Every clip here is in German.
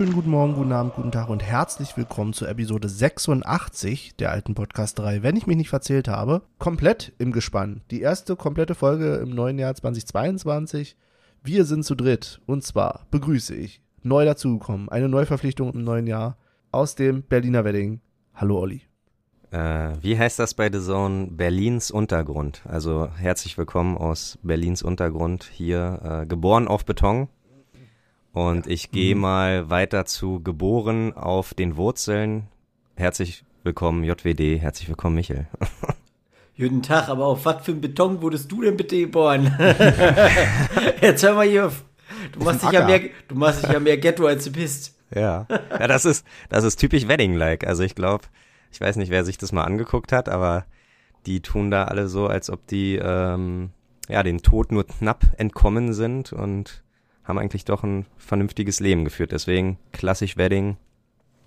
wunderschönen guten Morgen, guten Abend, guten Tag und herzlich willkommen zur Episode 86 der alten Podcast 3, wenn ich mich nicht verzählt habe. Komplett im Gespann. Die erste komplette Folge im neuen Jahr 2022. Wir sind zu dritt und zwar begrüße ich neu dazugekommen, eine Neuverpflichtung im neuen Jahr aus dem Berliner Wedding. Hallo Olli. Äh, wie heißt das bei The Zone? Berlins Untergrund. Also herzlich willkommen aus Berlins Untergrund hier, äh, geboren auf Beton. Und ich gehe Mhm. mal weiter zu geboren auf den Wurzeln. Herzlich willkommen JWD, herzlich willkommen Michel. Guten Tag, aber auf was für ein Beton wurdest du denn bitte geboren? Jetzt hör mal hier auf. Du machst, dich ja mehr, du machst dich ja mehr Ghetto, als du bist. Ja. ja, das ist, das ist typisch Wedding-like. Also ich glaube, ich weiß nicht, wer sich das mal angeguckt hat, aber die tun da alle so, als ob die ähm, ja den Tod nur knapp entkommen sind und haben eigentlich doch ein vernünftiges Leben geführt. Deswegen klassisch Wedding,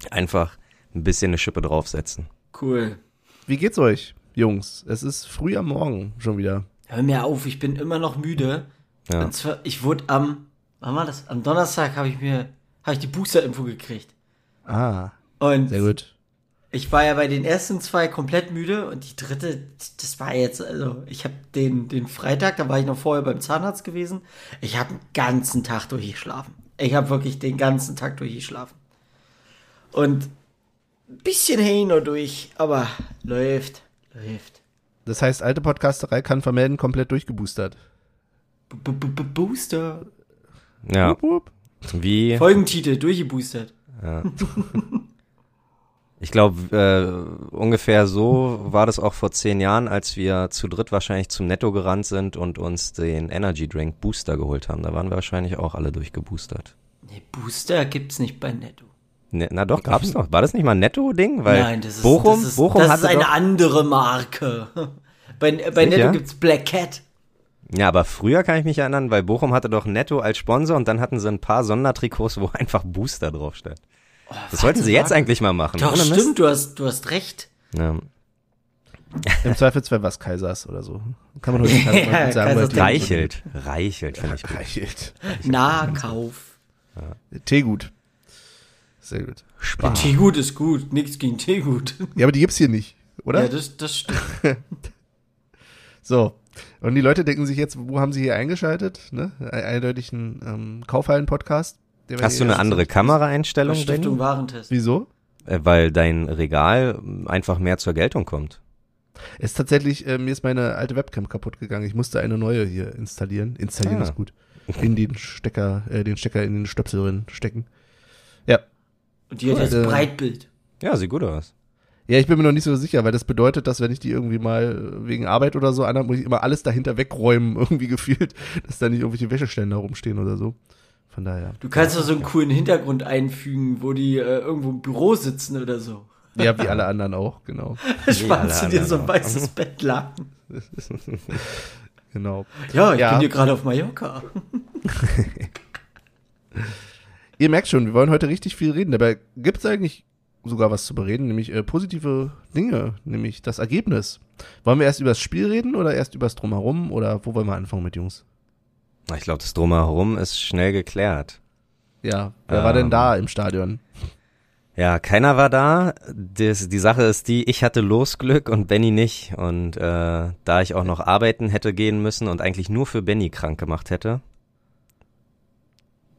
einfach ein bisschen eine Schippe draufsetzen. Cool. Wie geht's euch, Jungs? Es ist früh am Morgen schon wieder. Hör mir auf, ich bin immer noch müde. Ja. Und zwar, ich wurde am, wann war das? Am Donnerstag habe ich mir, habe ich die Booster-Info gekriegt. Ah, Und sehr gut. Ich war ja bei den ersten zwei komplett müde und die dritte, das war jetzt, also ich habe den, den Freitag, da war ich noch vorher beim Zahnarzt gewesen. Ich habe den ganzen Tag durchgeschlafen. Ich habe wirklich den ganzen Tag durchgeschlafen. Und ein bisschen hin und durch, aber läuft, läuft. Das heißt, alte Podcasterei kann vermelden, komplett durchgeboostert. B -b -b Booster. Ja, Wupp, wupp. wie Folgentitel, durchgeboostert. Ich glaube, äh, ungefähr so war das auch vor zehn Jahren, als wir zu dritt wahrscheinlich zum Netto gerannt sind und uns den Energy Drink Booster geholt haben. Da waren wir wahrscheinlich auch alle durchgeboostert. Nee, Booster gibt's nicht bei Netto. Ne, na doch, gab's doch. War das nicht mal ein Netto-Ding? Weil Nein, das ist, Bochum, das ist, Bochum das ist eine andere Marke. Bei, bei? Netto gibt's Black Cat. Ja, aber früher kann ich mich erinnern, weil Bochum hatte doch Netto als Sponsor und dann hatten sie ein paar Sondertrikots, wo einfach Booster draufsteht. Das sollten sie jetzt eigentlich mal machen. Doch, ohne stimmt, du hast, du hast recht. Ja. Im Zweifelsfall was Kaisers oder so. Kann man heute nicht Ja, sagen. Kaisers weil- Reichelt. Reichelt, finde ich gut. Reichelt. Nahkauf. Teegut. Sehr gut. Spar. Teegut ist gut, nichts gegen Teegut. Ja, aber die gibt's hier nicht, oder? Ja, das, das stimmt. So. Und die Leute denken sich jetzt, wo haben sie hier eingeschaltet? Ne? Eindeutig ein ähm, Kaufhallen-Podcast. Hast du eine andere Kameraeinstellung, Stiftung? Warentest. Wieso? Äh, Weil dein Regal einfach mehr zur Geltung kommt. Es ist tatsächlich, äh, mir ist meine alte Webcam kaputt gegangen. Ich musste eine neue hier installieren. Installieren Ah. ist gut. In den Stecker, äh, den Stecker in den Stöpsel drin stecken. Ja. Und die hat Cool. jetzt Äh, Breitbild. Ja, sieht gut aus. Ja, ich bin mir noch nicht so sicher, weil das bedeutet, dass wenn ich die irgendwie mal wegen Arbeit oder so anhabe, muss ich immer alles dahinter wegräumen, irgendwie gefühlt, dass da nicht irgendwelche Wäscheständer rumstehen oder so. Von daher. Du kannst doch so einen coolen Hintergrund einfügen, wo die äh, irgendwo im Büro sitzen oder so. Ja, wie alle anderen auch, genau. Spannst du dir so ein weißes Bettlaken. Genau. Ja, ich Ja. bin hier gerade auf Mallorca. Ihr merkt schon, wir wollen heute richtig viel reden. Dabei gibt es eigentlich sogar was zu bereden, nämlich äh, positive Dinge, nämlich das Ergebnis. Wollen wir erst über das Spiel reden oder erst über das Drumherum oder wo wollen wir anfangen mit Jungs? Ich glaube, das Drumherum ist schnell geklärt. Ja, wer war denn Ähm. da im Stadion? Ja, keiner war da. Das, die Sache ist die, ich hatte Losglück und Benny nicht. Und äh, da ich auch noch arbeiten hätte gehen müssen und eigentlich nur für Benny krank gemacht hätte,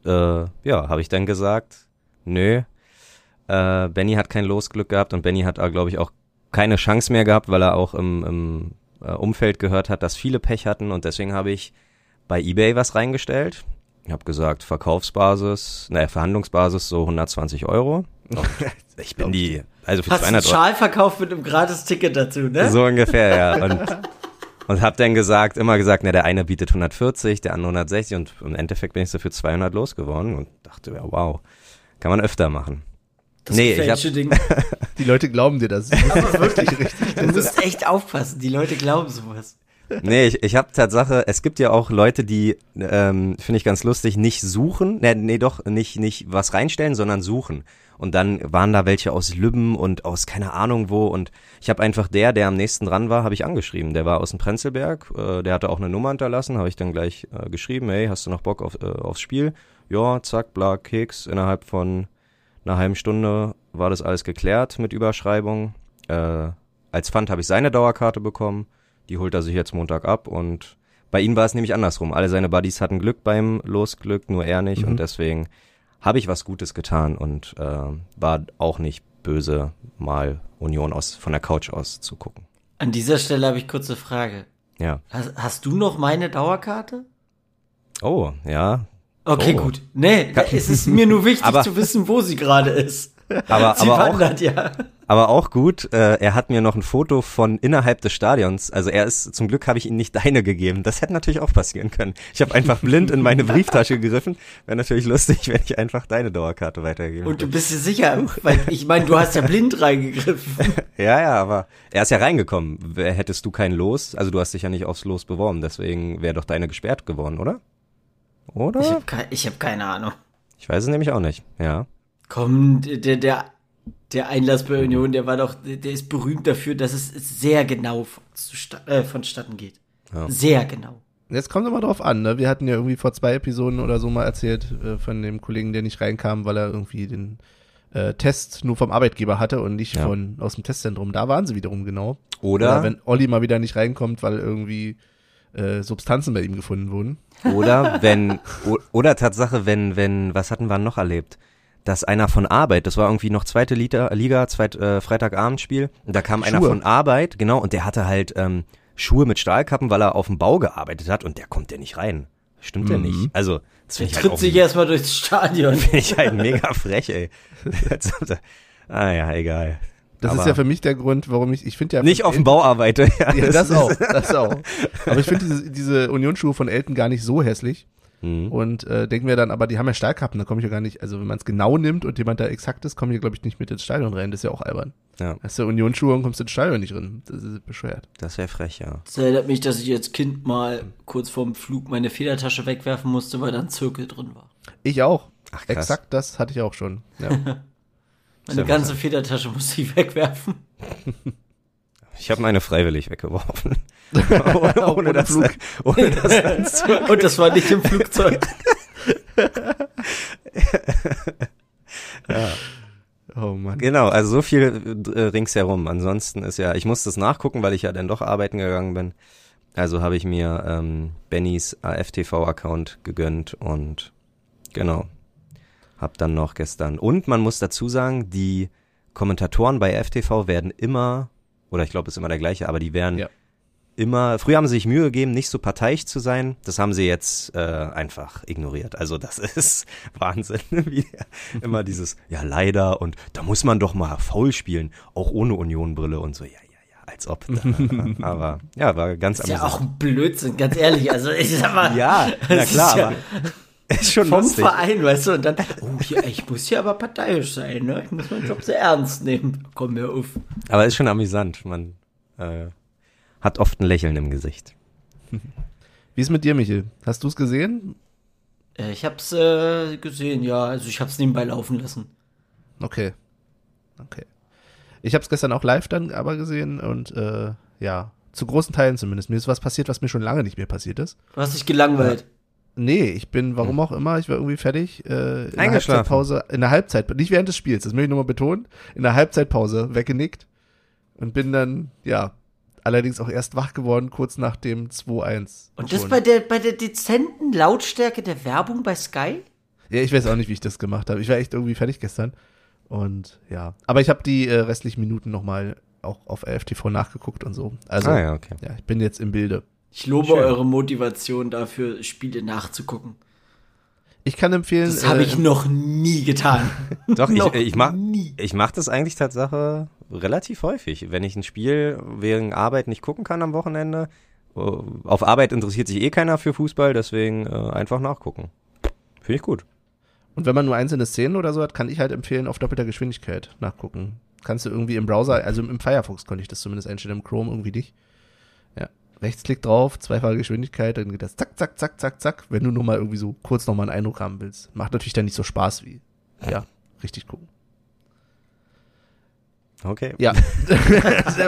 äh, ja, habe ich dann gesagt, nö, äh, Benny hat kein Losglück gehabt und Benny hat, glaube ich, auch keine Chance mehr gehabt, weil er auch im, im äh, Umfeld gehört hat, dass viele Pech hatten und deswegen habe ich bei eBay was reingestellt. Ich habe gesagt, Verkaufsbasis, naja, Verhandlungsbasis so 120 Euro. Ich bin die, also für Hast du einen 200 Euro. Schal verkauft mit einem Gratis-Ticket dazu, ne? So ungefähr, ja. Und, und hab dann gesagt, immer gesagt, na, der eine bietet 140, der andere 160 und im Endeffekt bin ich so für 200 losgeworden und dachte, ja, wow, kann man öfter machen. Das nee, ich hab, Ding. Die Leute glauben dir das. Aber wirklich richtig. Du musst echt aufpassen, die Leute glauben sowas. Nee, ich, ich habe Tatsache, es gibt ja auch Leute, die, ähm, finde ich ganz lustig, nicht suchen, nee, nee, doch, nicht, nicht was reinstellen, sondern suchen. Und dann waren da welche aus Lübben und aus keine Ahnung wo. Und ich habe einfach der, der am nächsten dran war, habe ich angeschrieben. Der war aus dem Prenzlberg, äh, der hatte auch eine Nummer hinterlassen, habe ich dann gleich äh, geschrieben, hey, hast du noch Bock auf, äh, aufs Spiel? Ja, zack, bla, Keks, innerhalb von einer halben Stunde war das alles geklärt mit Überschreibung. Äh, als Pfand habe ich seine Dauerkarte bekommen. Die holt er sich jetzt Montag ab und bei ihm war es nämlich andersrum. Alle seine Buddies hatten Glück beim Losglück, nur er nicht Mhm. und deswegen habe ich was Gutes getan und äh, war auch nicht böse, mal Union aus von der Couch aus zu gucken. An dieser Stelle habe ich kurze Frage. Ja. Hast, hast du noch meine Dauerkarte? Oh, ja. Okay, Oh. gut. Nee, es ist mir nur wichtig Aber- zu wissen, wo sie gerade ist. Aber, Sie aber, auch, wandert, ja. aber auch gut, äh, er hat mir noch ein Foto von innerhalb des Stadions. Also er ist, zum Glück habe ich ihm nicht deine gegeben. Das hätte natürlich auch passieren können. Ich habe einfach blind in meine Brieftasche gegriffen. Wäre natürlich lustig, wenn ich einfach deine Dauerkarte weitergegeben Und du bist dir sicher, weil ich meine, du hast ja blind reingegriffen. Ja, ja, aber er ist ja reingekommen. Wer- Hättest du kein Los, also du hast dich ja nicht aufs Los beworben, deswegen wäre doch deine gesperrt geworden, oder? Oder? Ich Ich, habe kei hab keine Ahnung. weiß es nämlich auch nicht. Ja. Komm, der, der, der Einlass bei Union, der war doch, der ist berühmt dafür, dass es sehr genau äh, vonstatten geht. Ja. Sehr genau. Jetzt kommt immer drauf an, ne? Wir hatten ja irgendwie vor zwei Episoden oder so mal erzählt äh, von dem Kollegen, der nicht reinkam, weil er irgendwie den äh, Test nur vom Arbeitgeber hatte und nicht Ja. von aus dem Testzentrum. Da waren sie wiederum genau. Oder, wenn Olli mal wieder nicht reinkommt, weil irgendwie äh, Substanzen bei ihm gefunden wurden. oder wenn, oder Tatsache, wenn, wenn, was hatten wir noch erlebt? Dass einer von Arbeit, das war irgendwie noch zweite Liga, Liga zweit, äh, Freitagabendspiel, und da kam einer Schuhe. von Arbeit, genau, und der hatte halt ähm, Schuhe mit Stahlkappen, weil er auf dem Bau gearbeitet hat, und der kommt ja nicht rein. Stimmt ja Mhm. nicht. Also, das Der finde ich halt tritt auch sich erstmal durchs Stadion. Finde ich halt mega frech, ey. ah ja, egal. Das Aber ist ja für mich der Grund, warum ich, ich finde ja. Nicht auf dem Bau arbeite. Ja, Ja, das auch, das auch. Aber ich finde diese, diese Unionsschuhe von Elton gar nicht so hässlich. Mhm. Und äh, denken wir dann, aber die haben ja Stahlkappen, da komme ich ja gar nicht, also wenn man es genau nimmt und jemand da exakt ist, komme ich, glaube ich, nicht mit ins Stadion rein. Das ist ja auch albern. Ja, Hast du Unionsschuhe und kommst ins Stadion nicht drin. Das ist bescheuert. das wäre frech, ja. Das erinnert mich, dass ich als Kind mal kurz vorm Flug meine Federtasche wegwerfen musste, weil da ein Zirkel drin war. Ich auch. Ach, krass. Exakt das hatte ich auch schon. Ja. Meine ganze Federtasche musste ich wegwerfen. Ich habe meine freiwillig weggeworfen. ohne, ohne, das, Flug. ohne das. Und das war nicht im Flugzeug. Oh Mann. Genau, also so viel äh, ringsherum. Ansonsten ist ja, ich musste es nachgucken, weil ich ja dann doch arbeiten gegangen bin. Also habe ich mir ähm, Bennys AFTV-Account gegönnt und genau, hab dann noch gestern. Und man muss dazu sagen, die Kommentatoren bei FTV werden immer, oder ich glaube, es ist immer der gleiche, aber die werden Ja. immer, früher haben sie sich Mühe gegeben, nicht so parteiisch zu sein. Das haben sie jetzt äh, einfach ignoriert. Also das ist Wahnsinn, wie immer dieses, ja leider und da muss man doch mal faul spielen, auch ohne Unionbrille und so, ja, ja, ja, als ob. Da, aber ja, war ganz ist ja amüsant. auch ein Blödsinn, ganz ehrlich. Also ich sag mal, Ja, na klar, ist ja aber ist schon vom lustig. Verein, weißt du, und dann, oh, hier, ich muss hier aber parteiisch sein, ne? Ich muss meinen Job sehr ernst nehmen. Komm mir auf. Aber ist schon amüsant. Man äh, hat oft ein Lächeln im Gesicht. Wie ist mit dir, Michel? Hast du es gesehen? Äh, Ich hab's äh, gesehen, ja. Also ich hab's nebenbei laufen lassen. Okay. Okay. Ich habe es gestern auch live dann aber gesehen und äh, ja, zu großen Teilen zumindest. Mir ist was passiert, was mir schon lange nicht mehr passiert ist. Du hast dich gelangweilt. Nee, ich bin, warum auch immer, ich war irgendwie fertig. Äh, in der Eingeschlafen. Halbzeitpause, in der Halbzeit, nicht während des Spiels, das möchte ich nochmal betonen, in der Halbzeitpause weggenickt und bin dann, ja, allerdings auch erst wach geworden, kurz nach dem 2-1. Und das bei der, bei der dezenten Lautstärke der Werbung bei Sky? Ja, ich weiß auch nicht, wie ich das gemacht habe. Ich war echt irgendwie fertig gestern. Und ja, aber ich habe die äh, restlichen Minuten nochmal auch auf LFTV nachgeguckt und so. Also, ah ja. ja, okay. ich bin jetzt im Bilde. Ich lobe Schön. eure Motivation dafür, Spiele nachzugucken. Ich kann empfehlen. Das habe äh, ich noch nie getan. Doch, ich, ich mach, nie. ich mach das eigentlich Tatsache relativ häufig. Wenn ich ein Spiel wegen Arbeit nicht gucken kann am Wochenende, äh, auf Arbeit interessiert sich eh keiner für Fußball, deswegen äh, einfach nachgucken. Finde ich gut. Und wenn man nur einzelne Szenen oder so hat, kann ich halt empfehlen, auf doppelter Geschwindigkeit nachgucken. Kannst du irgendwie im Browser, also im Firefox konnte ich das zumindest einstellen, im Chrome irgendwie nicht. Rechtsklick drauf, zweifache Geschwindigkeit, dann geht das zack, zack, zack, zack, zack, wenn du nur mal irgendwie so kurz nochmal einen Eindruck haben willst. Macht natürlich dann nicht so Spaß wie, ja, richtig gucken. Okay. Ja.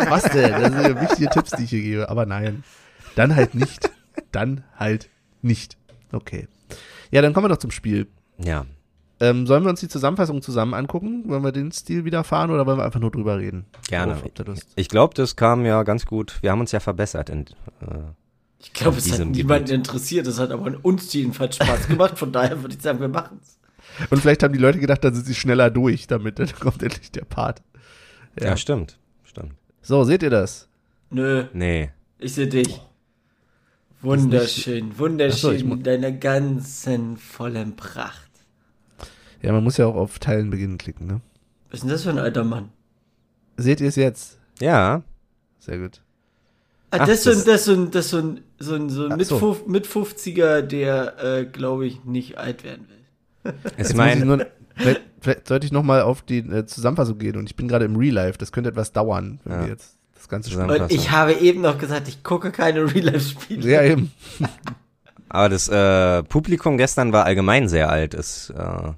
Was denn? Das sind ja wichtige Tipps, die ich hier gebe. Aber nein. Dann halt nicht. Dann halt nicht. Okay. Ja, dann kommen wir doch zum Spiel. Ja. Ähm, sollen wir uns die Zusammenfassung zusammen angucken? Wollen wir den Stil wieder fahren oder wollen wir einfach nur drüber reden? Gerne. Lust? Ich glaube, das kam ja ganz gut. Wir haben uns ja verbessert. In, äh, Ich glaube, es hat niemanden Gebiet. interessiert. Es hat aber uns jedenfalls Spaß gemacht. Von daher würde ich sagen, wir machen's. Und vielleicht haben die Leute gedacht, dann sind sie schneller durch, damit dann kommt endlich der Part. ja. stimmt. Stimmt. So, seht ihr das? Nö, Nee. ich sehe dich. Wunderschön, wunderschön, so, in deiner ganzen vollen Pracht. Ja, man muss ja auch auf Teilen beginnen klicken, ne? Was ist denn das für ein alter Mann? Seht ihr es jetzt? Ja. Sehr gut. Ah, Ach, das ist so ein, das- so ein, das ist so ein, so ein, so ein Ach mit, so. Fuf- mit 50er, der, äh, glaube ich, nicht alt werden will. Ich meine, nur, vielleicht, vielleicht sollte ich nochmal auf die äh, Zusammenfassung gehen und ich bin gerade im Real Life. Das könnte etwas dauern, wenn Ja. wir jetzt das Ganze spielen. Und ich habe eben noch gesagt, ich gucke keine Real-Life-Spiele. Ja, eben. aber das äh, Publikum gestern war allgemein sehr alt. Ist äh,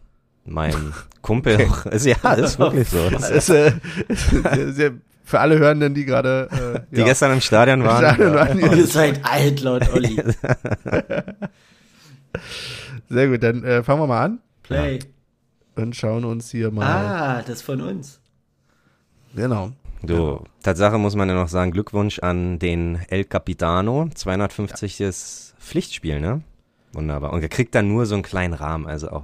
mein Kumpel auch. Ist, ja, ist wirklich so. Das ist, äh, sehr, sehr, für alle Hörenden, die gerade äh, Die ja, gestern im Stadion waren. Stadion waren, ja. Ihr seid alt, laut Olli. Sehr gut, dann äh, fangen wir mal an Play. und schauen uns hier mal. Ah, das von uns. Genau. Du, Tatsache muss man ja noch sagen, Glückwunsch an den El Capitano. 250 ist Pflichtspiel, ne? Wunderbar. Und er kriegt dann nur so einen kleinen Rahmen, also auch.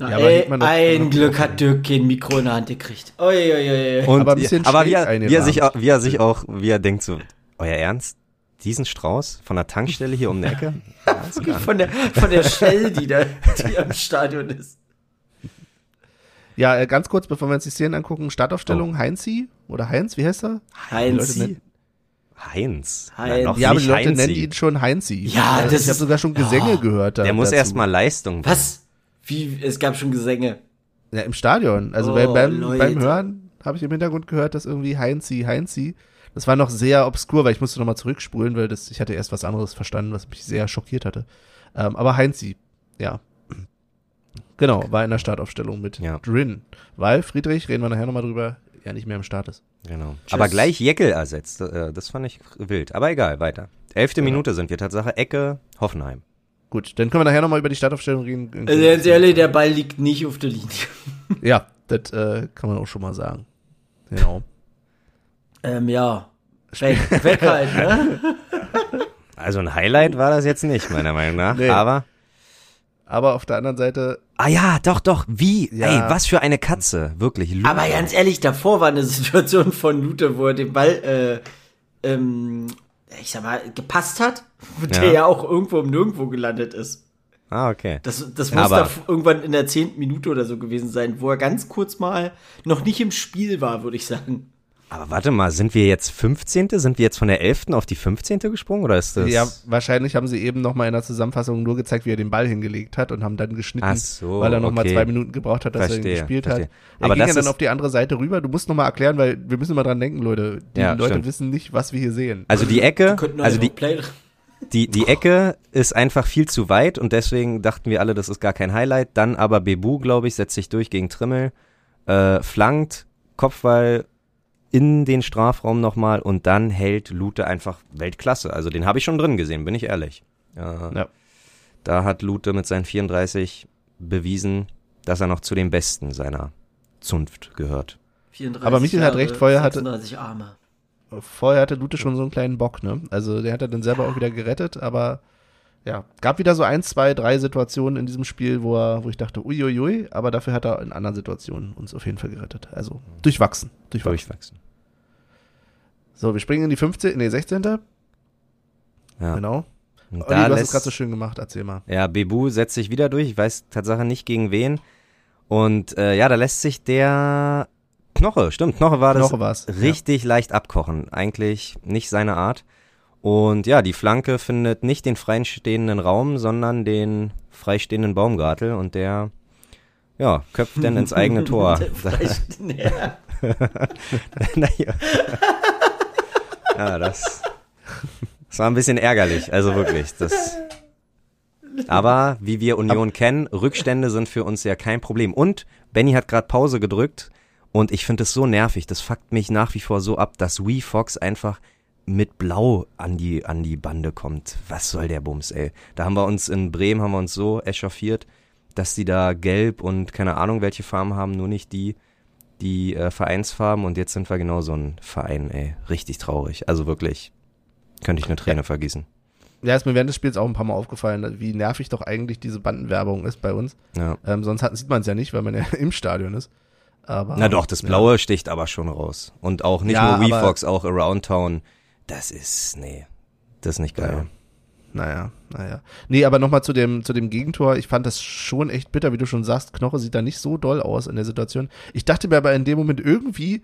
Na, Ja, aber ey, man ein Glück hat Dirk kein Mikro in der Hand gekriegt. Ui, ui, ui. Und, Aber ein bisschen aber wie er, wie er sich auch, wie er sich auch, wie er denkt so, euer Ernst? Diesen Strauß von der Tankstelle hier um die Ecke? Klar. Von der, von der Shell, die da, die am Stadion ist. Ja, äh, ganz kurz, bevor wir uns die Szenen angucken, Startaufstellung Heinzi oder Heinz, wie heißt er? Heinz. Heinz. Heinz. Noch Ja, aber die Leute Heinzi. nennen ihn schon Heinzi. Ja, Äh, das ich habe ist- sogar schon Gesänge Ja. gehört. Da, Der muss erstmal Leistung. Was? Wie, es gab schon Gesänge. Ja, im Stadion. Also Oh, beim, beim, Hören habe ich im Hintergrund gehört, dass irgendwie Heinzi, Heinzi. Das war noch sehr obskur, weil ich musste nochmal zurückspulen, weil das, ich hatte erst was anderes verstanden, was mich sehr schockiert hatte. Ähm, aber Heinzi, ja. Genau, war in der Startaufstellung mit Ja. Drin. Weil Friedrich, reden wir nachher nochmal drüber, ja nicht mehr im Start ist. Genau. Tschüss. Aber gleich Jeckel ersetzt. äh, Das fand ich wild. Aber egal, weiter. Elfte Minute sind wir. Tatsache Ecke Hoffenheim. Gut, dann können wir nachher nochmal über die Startaufstellung reden. Also ganz ehrlich, der Ball liegt nicht auf der Linie. Ja, das äh, kann man auch schon mal sagen. Genau. Ähm, ja. Weg, weg halt, ne? Also ein Highlight war das jetzt nicht, meiner Meinung nach. Nee. Aber. Aber auf der anderen Seite, Ah ja, doch, doch. Wie? Ja. Ey, was für eine Katze. Wirklich. Luther. Aber ganz ehrlich, davor war eine Situation von Lute, wo er den Ball, äh, ähm, ich sag mal, gepasst hat, der Ja. ja auch irgendwo im Nirgendwo gelandet ist. Ah, okay. Das, das muss da irgendwann in der zehnten Minute oder so gewesen sein, wo er ganz kurz mal noch nicht im Spiel war, würde ich sagen. Aber warte mal, sind wir jetzt 15.? Sind wir jetzt von der 11. auf die 15. gesprungen? Oder ist das. ja, wahrscheinlich haben sie eben nochmal in der Zusammenfassung nur gezeigt, wie er den Ball hingelegt hat und haben dann geschnitten, Ach so, weil er nochmal okay. zwei Minuten gebraucht hat, dass er Verstehe, ihn gespielt verstehe. hat. Er Aber ging das ja dann auf die andere Seite rüber. Du musst nochmal erklären, weil wir müssen mal dran denken, Leute. Die Ja, Leute stimmt. wissen nicht, was wir hier sehen. Also die Ecke, Könnten also die, Play die, die Ecke ist einfach viel zu weit und deswegen dachten wir alle, das ist gar kein Highlight. Dann aber Bebu, glaube ich, setzt sich durch gegen Trimmel, äh, flankt, Kopfball in den Strafraum nochmal und dann hält Lute einfach Weltklasse. Also den habe ich schon drin gesehen, bin ich ehrlich. Äh, Ja. Da hat Lute mit seinen 34 bewiesen, dass er noch zu den Besten seiner Zunft gehört. 34 Aber Michael hat recht, vorher hatte- 36 Arme. Vorher hatte Lute schon so einen kleinen Bock, ne? Also der hat er dann selber auch wieder gerettet, aber ja, gab wieder so ein, zwei, drei Situationen in diesem Spiel, wo er, wo ich dachte, uiuiui, aber dafür hat er in anderen Situationen uns auf jeden Fall gerettet. Also durchwachsen, durchwachsen. Durchwachsen. So, wir springen in die 15., nee, 16. Ja. Genau. Und Olli, da du hast es gerade so schön gemacht, erzähl mal. Ja, Bebu setzt sich wieder durch. Ich weiß Tatsache nicht gegen wen. Und äh, ja, da lässt sich der Knoche, stimmt, Knoche war das Knoche war's, ja. richtig leicht abkochen. Eigentlich nicht seine Art. Und ja, die Flanke findet nicht den freistehenden Raum, sondern den freistehenden Baumgartel und der ja, köpft dann ins eigene Tor. Ja. naja. ja, das, das war ein bisschen ärgerlich, also wirklich. Das, aber wie wir Union kennen, Rückstände sind für uns ja kein Problem. Und Benny hat gerade Pause gedrückt und ich finde es so nervig, das fuckt mich nach wie vor so ab, dass Wee Fox einfach mit Blau an die, an die Bande kommt. Was soll der Bums, ey? Da haben wir uns in Bremen, haben wir uns so echauffiert, dass die da gelb und keine Ahnung welche Farben haben, nur nicht die, die äh, Vereinsfarben und jetzt sind wir genau so ein Verein, ey. Richtig traurig. Also wirklich, könnte ich eine Träne ja. vergießen. Ja, ist mir während des Spiels auch ein paar Mal aufgefallen, wie nervig doch eigentlich diese Bandenwerbung ist bei uns. Ja. Ähm, sonst hat, sieht man es ja nicht, weil man ja im Stadion ist. Aber, Na doch, das Blaue ja. sticht aber schon raus. Und auch nicht ja, nur WeFox, auch Around Town. Das ist, nee, das ist nicht geil. Naja, naja. Nee, aber nochmal zu dem, zu dem Gegentor. Ich fand das schon echt bitter, wie du schon sagst. Knoche sieht da nicht so doll aus in der Situation. Ich dachte mir aber in dem Moment irgendwie,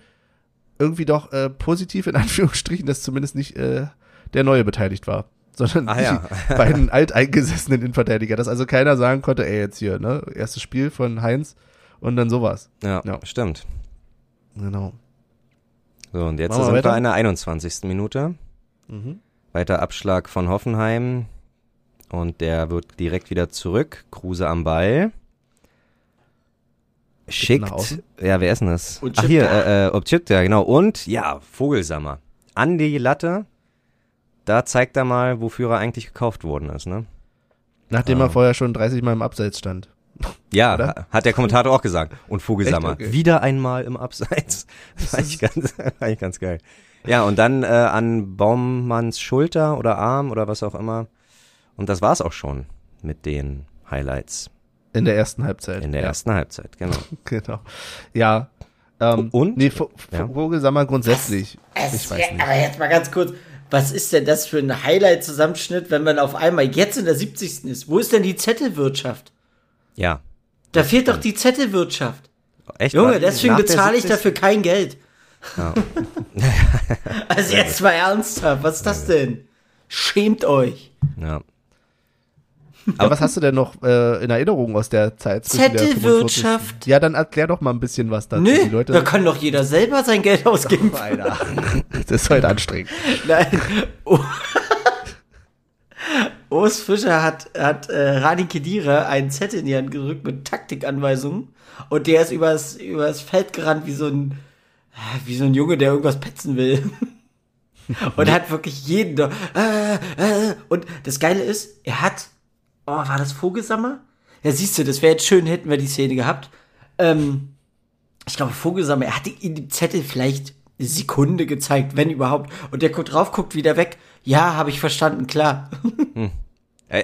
irgendwie doch äh, positiv in Anführungsstrichen, dass zumindest nicht äh, der Neue beteiligt war, sondern ah, ja. die beiden alteingesessenen Innenverteidiger. Dass also keiner sagen konnte, ey, jetzt hier, ne, erstes Spiel von Heinz und dann sowas. Ja, ja. stimmt. Genau. So, und jetzt sind wir in der 21. Minute. Mhm. Weiter Abschlag von Hoffenheim. Und der wird direkt wieder zurück. Kruse am Ball. Schickt. Ja, wer ist denn das? Ach hier, äh, äh, Obchipta, genau. Und ja, Vogelsammer. An die Latte. Da zeigt er mal, wofür er eigentlich gekauft worden ist, ne? Nachdem er vorher schon 30 Mal im Abseits stand. Ja, Oder? hat der Kommentator auch gesagt. Und Vogelsammer. Okay. Wieder einmal im Abseits. Fand ich ganz, fand ich ganz geil. Ja, und dann äh, an Baummanns Schulter oder Arm oder was auch immer. Und das war's auch schon mit den Highlights. In der ersten Halbzeit. In der ja. ersten Halbzeit, genau. genau. Ja. Ähm, und? Nee, ja. Vogelsammer grundsätzlich. Es, ich weiß nicht. Aber jetzt mal ganz kurz. Was ist denn das für ein Highlight-Zusammenschnitt, wenn man auf einmal jetzt in der 70. ist? Wo ist denn die Zettelwirtschaft? Ja. Da fehlt doch die Zettelwirtschaft. Echt? Junge, deswegen bezahle ich dafür kein Geld. Ja. also jetzt mal ernsthaft, was ist das denn? Schämt euch. Ja. Aber was hast du denn noch äh, in Erinnerung aus der Zeit? Zettelwirtschaft. Ja, dann erklär doch mal ein bisschen was dazu. Nö, die Leute da kann doch jeder selber sein Geld ausgeben. Alter. das ist halt anstrengend. Nein. Oh. Urs Fischer hat, hat äh, Rani Kedira einen Zettel in die Hand gerückt mit Taktikanweisungen und der ist übers, übers Feld gerannt wie so ein wie so ein Junge, der irgendwas petzen will. und hat wirklich jeden äh, äh, und das Geile ist, er hat, oh, war das Vogelsammer? Ja, siehst du, das wäre jetzt schön, hätten wir die Szene gehabt. Ähm, ich glaube, Vogelsammer, er hatte in dem Zettel vielleicht eine Sekunde gezeigt, wenn überhaupt. Und der guckt drauf, guckt wieder weg. Ja, habe ich verstanden, klar. hm.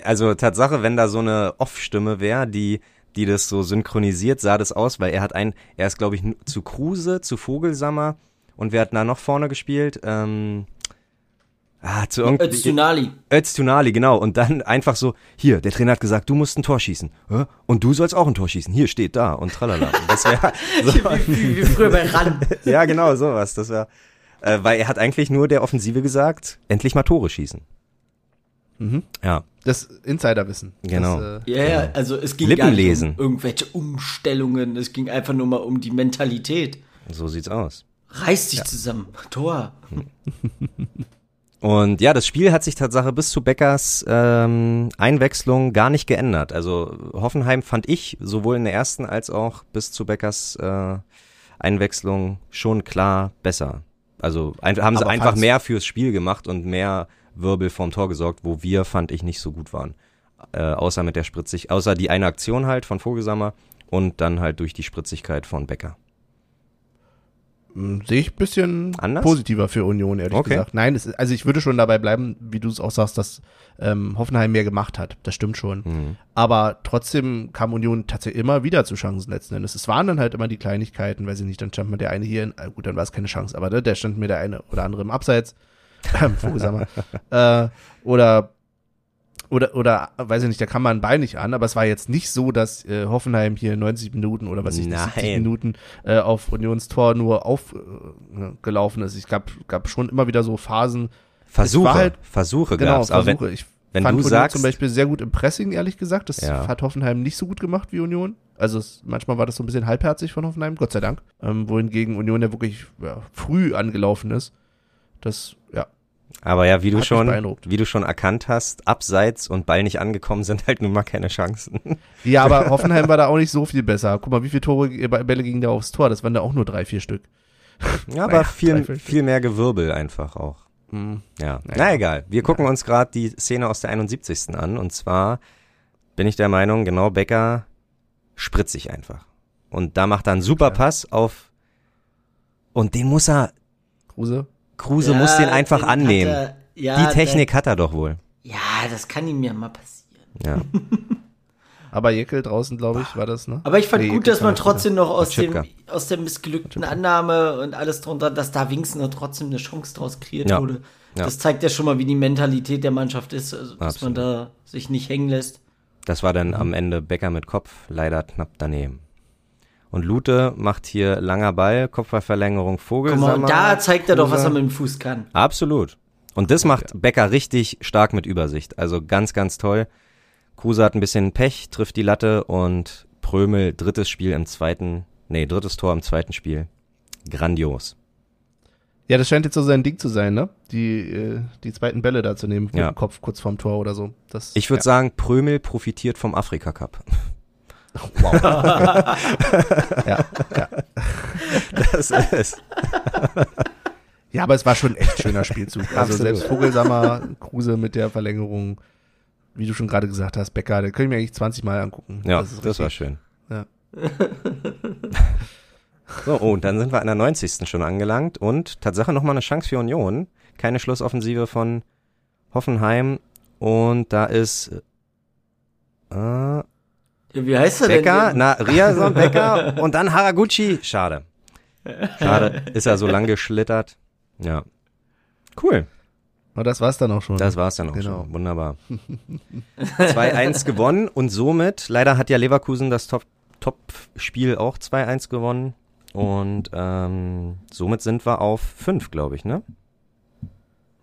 Also Tatsache, wenn da so eine Off-Stimme wäre, die die das so synchronisiert, sah das aus, weil er hat ein, er ist glaube ich zu Kruse, zu Vogelsammer und wer hat da noch vorne gespielt? Ähm, Ah, zu irgendwie. Öztunali. Öztunali, genau. Und dann einfach so, hier, der Trainer hat gesagt, du musst ein Tor schießen. Und du sollst auch ein Tor schießen. Hier, steht da und tralala. Und das wäre so. wie, wie, wie früher bei Ran. ja, genau, sowas. Das wäre, äh, weil er hat eigentlich nur der Offensive gesagt, endlich mal Tore schießen. Mhm. Ja. Das Insiderwissen. Genau. Das, äh, ja, ja, also es ging gar nicht um irgendwelche Umstellungen, es ging einfach nur mal um die Mentalität. So sieht's aus. Reiß dich ja. zusammen. Tor. Und ja, das Spiel hat sich Tatsache bis zu Beckers ähm, Einwechslung gar nicht geändert. Also Hoffenheim fand ich sowohl in der ersten als auch bis zu Beckers äh, Einwechslung schon klar besser. Also ein, haben sie einfach mehr fürs Spiel gemacht und mehr Wirbel vorm Tor gesorgt, wo wir, fand ich, nicht so gut waren. Äh, außer mit der Spritzig, außer die eine Aktion halt von Vogelsammer und dann halt durch die Spritzigkeit von Becker. Hm, sehe ich ein bisschen Anders? positiver für Union, ehrlich okay. gesagt. Nein, es, also ich würde schon dabei bleiben, wie du es auch sagst, dass ähm, Hoffenheim mehr gemacht hat. Das stimmt schon. Mhm. Aber trotzdem kam Union tatsächlich immer wieder zu Chancen letzten Endes. Es waren dann halt immer die Kleinigkeiten, weiß ich nicht, dann stand mir der eine hier, in, gut, dann war es keine Chance, aber ne, der stand mir der eine oder andere im Abseits. Vogelsammer. äh, oder oder, oder, weiß ich nicht, da kam man ein Bein nicht an, aber es war jetzt nicht so, dass äh, Hoffenheim hier 90 Minuten oder was ich nicht, 70 Minuten äh, auf Unionstor nur aufgelaufen äh, ist. Ich gab, gab schon immer wieder so Phasen. Versuche, halt, Versuche genau, gab's. Versuche. wenn, ich wenn fand du Union sagst, zum Beispiel sehr gut im Pressing, ehrlich gesagt. Das ja. hat Hoffenheim nicht so gut gemacht wie Union. Also es, manchmal war das so ein bisschen halbherzig von Hoffenheim, Gott sei Dank. Ähm, wohingegen Union ja wirklich ja, früh angelaufen ist. Das, ja, aber ja, wie du schon, wie du schon erkannt hast, abseits und Ball nicht angekommen sind halt nun mal keine Chancen. Ja, aber Hoffenheim war da auch nicht so viel besser. Guck mal, wie viele Tore, äh, Bälle gingen da aufs Tor? Das waren da auch nur drei, vier Stück. Ja, aber naja, viel, viel mehr Gewirbel einfach auch. Mhm. Ja, naja. na egal. Wir gucken uns gerade die Szene aus der 71. an und zwar bin ich der Meinung, genau Becker spritzig einfach. Und da macht er einen super Pass auf und den muss er, Kruse? Kruse Ja, muss den einfach den annehmen. er- ja, Die Technik hat er doch wohl. Ja, das kann ihm ja mal passieren. Ja. Aber Jekyll draußen, glaube ich, war das, ne? Aber ich fand Nee, gut, Jekyll dass man trotzdem noch aus dem, aus der missglückten Annahme und alles drunter, dass da wenigstens noch trotzdem eine Chance draus kreiert Ja. wurde. Ja. Das zeigt ja schon mal, wie die Mentalität der Mannschaft ist, also, dass Absolut. man da sich nicht hängen lässt. Das war dann am Ende Becker mit Kopf, leider knapp daneben. Und Lute macht hier langer Ball, Kopfballverlängerung, Guck Vogelsammer. mal, und da zeigt er doch, was er mit dem Fuß kann. Absolut. Und das macht Becker richtig stark mit Übersicht. Also ganz, ganz toll. Kruse hat ein bisschen Pech, trifft die Latte und Prömel drittes Spiel im zweiten, nee, drittes Tor im zweiten Spiel. Grandios. Ja, das scheint jetzt so sein Ding zu sein, ne? Die, äh, die zweiten Bälle da zu nehmen, mit Ja. dem Kopf kurz vorm Tor oder so. Das, Ich würde ja. sagen, Prömel profitiert vom Afrika Cup. Wow. ja, ja. Das ist. ja, aber es war schon ein echt schöner Spielzug. Also Absolut. selbst Vogelsammer, Kruse mit der Verlängerung, wie du schon gerade gesagt hast, Becker, den können wir eigentlich 20 Mal angucken. Ja, ist das, war schön. Ja. So, oh, und dann sind wir an der 90. schon angelangt und Tatsache nochmal eine Chance für Union. Keine Schlussoffensive von Hoffenheim und da ist äh, wie heißt er Becker, denn? na, Riason, Becker und dann Haraguchi. Schade. Schade, ist er so lang geschlittert. Ja. Cool, Aber das war's dann auch schon. das war's dann auch Genau. schon. Wunderbar. 2-1 gewonnen und somit, leider hat ja Leverkusen das Top- Top-Spiel auch 2-1 gewonnen. Und ähm, somit sind wir auf 5, glaube ich, ne?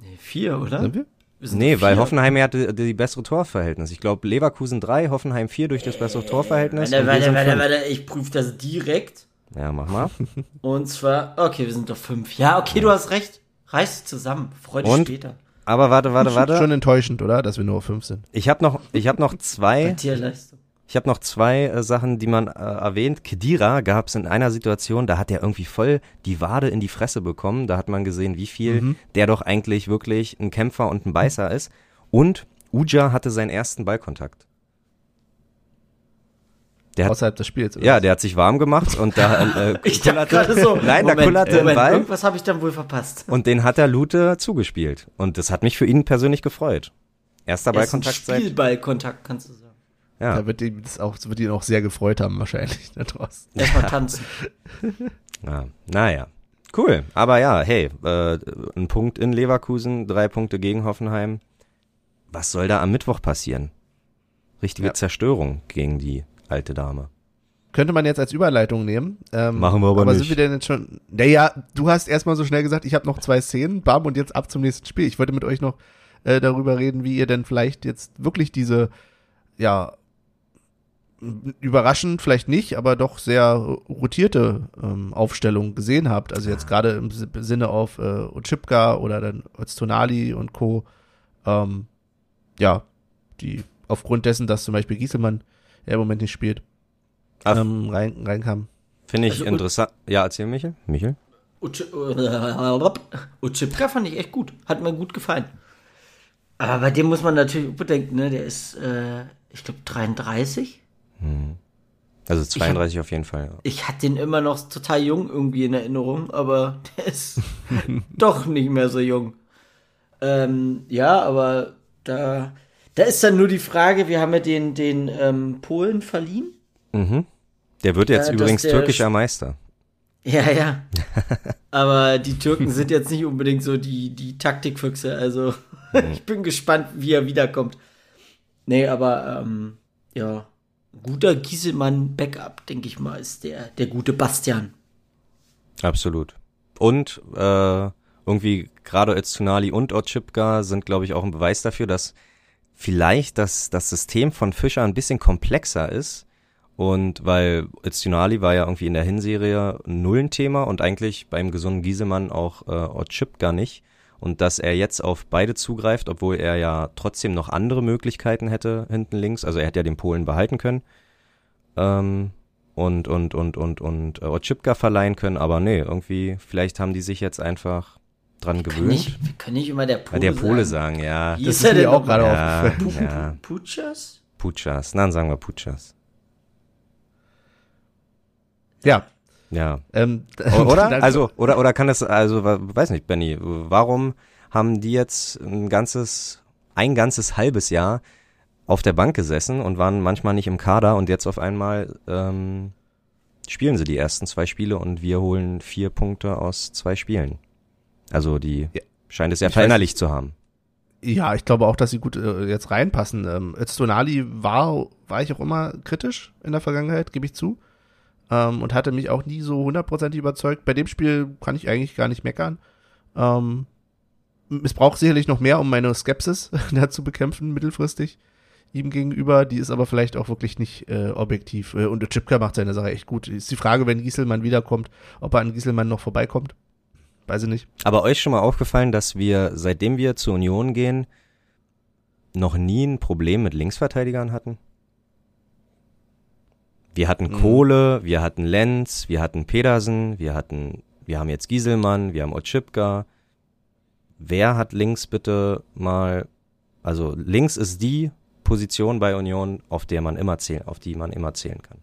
Nee, vier, oder? Sind wir? Nee, weil. Hoffenheim ja die, die bessere Torverhältnis. Ich glaube, Leverkusen 3, Hoffenheim 4 durch das bessere Torverhältnis. Warte, warte, warte, warte, ich prüfe das direkt. Ja, mach mal. Und zwar, okay, wir sind doch fünf. Ja, okay, du hast recht. Reiß zusammen. Freu dich Und? später. Aber warte, warte, warte. Schon enttäuschend, oder? Dass wir nur auf fünf sind. Ich habe noch, ich habe noch Bei zwei, Tierleistung. Ich habe noch zwei äh, Sachen, die man äh, erwähnt. Kedira gab es in einer Situation, da hat er irgendwie voll die Wade in die Fresse bekommen. Da hat man gesehen, wie viel Mhm. der doch eigentlich wirklich ein Kämpfer und ein Beißer ist. Und Uja hatte seinen ersten Ballkontakt. Der hat, Außerhalb des Spiels, ja, der hat sich warm gemacht und da äh, Ich kullerte- so. Nein, da Moment, kullerte ein Moment, Ball. Irgendwas habe ich dann wohl verpasst. Und den hat der Lute zugespielt. Und das hat mich für ihn persönlich gefreut. Erster Ballkontakt. Spielballkontakt, kannst du sagen. Ja. Da wird ihn das auch, das wird ihn auch sehr gefreut haben, wahrscheinlich, da draußen. Erstmal tanzen. ja. Naja. Cool. Aber ja, hey, äh, ein Punkt in Leverkusen, drei Punkte gegen Hoffenheim. Was soll da am Mittwoch passieren? Richtige Ja. Zerstörung gegen die alte Dame. Könnte man jetzt als Überleitung nehmen. Ähm, Machen wir aber aber nicht. sind wir denn jetzt schon. Naja, du hast erstmal so schnell gesagt, ich habe noch zwei Szenen, bam, und jetzt ab zum nächsten Spiel. Ich wollte mit euch noch äh, darüber reden, wie ihr denn vielleicht jetzt wirklich diese, ja, überraschend vielleicht nicht, aber doch sehr rotierte ähm, Aufstellung gesehen habt. Also jetzt gerade im Si- Sinne auf äh, Ochipka oder dann Öztonali und Co. Ähm, ja, die aufgrund dessen, dass zum Beispiel Gieselmann ja im Moment nicht spielt, ähm, rein, reinkam. Finde ich Also, interessant. Ja, erzähl Michel. Michel? Uchipka fand ich echt gut. Hat mir gut gefallen. Aber bei dem muss man natürlich bedenken, ne? Der ist, äh, ich glaube, 33. Also 32 auf jeden Fall. Ich hatte den immer noch total jung irgendwie in Erinnerung, aber der ist doch nicht mehr so jung. Ähm, ja, aber da, da ist dann nur die Frage, wir haben ja den, den ähm, Polen verliehen. Mhm. Der wird jetzt Äh, übrigens türkischer Meister. Ja, ja. Aber die Türken sind jetzt nicht unbedingt so die, die Taktikfüchse. Also ich bin gespannt, wie er wiederkommt. Nee, aber ähm, ja, guter Gieselmann-Backup, denke ich mal, ist der, der gute Bastian. Absolut. Und äh, irgendwie gerade Öztunali und Otschipka sind, glaube ich, auch ein Beweis dafür, dass vielleicht das, das System von Fischer ein bisschen komplexer ist. Und weil Öztunali war ja irgendwie in der Hinserie null ein Thema und eigentlich beim gesunden Giesemann auch äh, Otschipka nicht. Und dass er jetzt auf beide zugreift, obwohl er ja trotzdem noch andere Möglichkeiten hätte hinten links. Also er hätte ja den Polen behalten können. Ähm, und, und, und, und, und äh, Otschipka verleihen können, aber nee, irgendwie, vielleicht haben die sich jetzt einfach dran Kann gewöhnt. nicht, wir können nicht immer der Pole der Pole sagen. sagen, ja. Wie Das ist ist er mir denn auch gerade Ja, aufgefallen. Ja. Puchas? Puchas. Dann sagen wir Puchas. Ja. Ja. Ähm, Oder? Also, oder, oder kann das, also, weiß nicht, Benny, warum haben die jetzt ein ganzes, ein ganzes halbes Jahr auf der Bank gesessen und waren manchmal nicht im Kader und jetzt auf einmal ähm, spielen sie die ersten zwei Spiele und wir holen vier Punkte aus zwei Spielen. Also die Ja. scheint es ja verinnerlicht zu haben. Ja, ich glaube auch, dass sie gut äh, jetzt reinpassen. Ähm, Öztunali war, war ich auch immer kritisch in der Vergangenheit, gebe ich zu. Ähm, und hatte mich auch nie so hundertprozentig überzeugt. Bei dem Spiel kann ich eigentlich gar nicht meckern. Ähm, es braucht sicherlich noch mehr, um meine Skepsis da zu bekämpfen, mittelfristig ihm gegenüber. Die ist aber vielleicht auch wirklich nicht äh, objektiv. Äh, und Chipka macht seine Sache echt gut. Ist die Frage, wenn Gieselmann wiederkommt, ob er an Gieselmann noch vorbeikommt. Weiß ich nicht. Aber euch schon mal aufgefallen, dass wir, seitdem wir zur Union gehen, noch nie ein Problem mit Linksverteidigern hatten? Wir hatten Mhm. Kohle, wir hatten Lenz, wir hatten Pedersen, wir hatten, wir haben jetzt Gieselmann, wir haben Otschipka. Wer hat links bitte mal, also links ist die Position bei Union, auf der man immer zählen, auf die man immer zählen kann.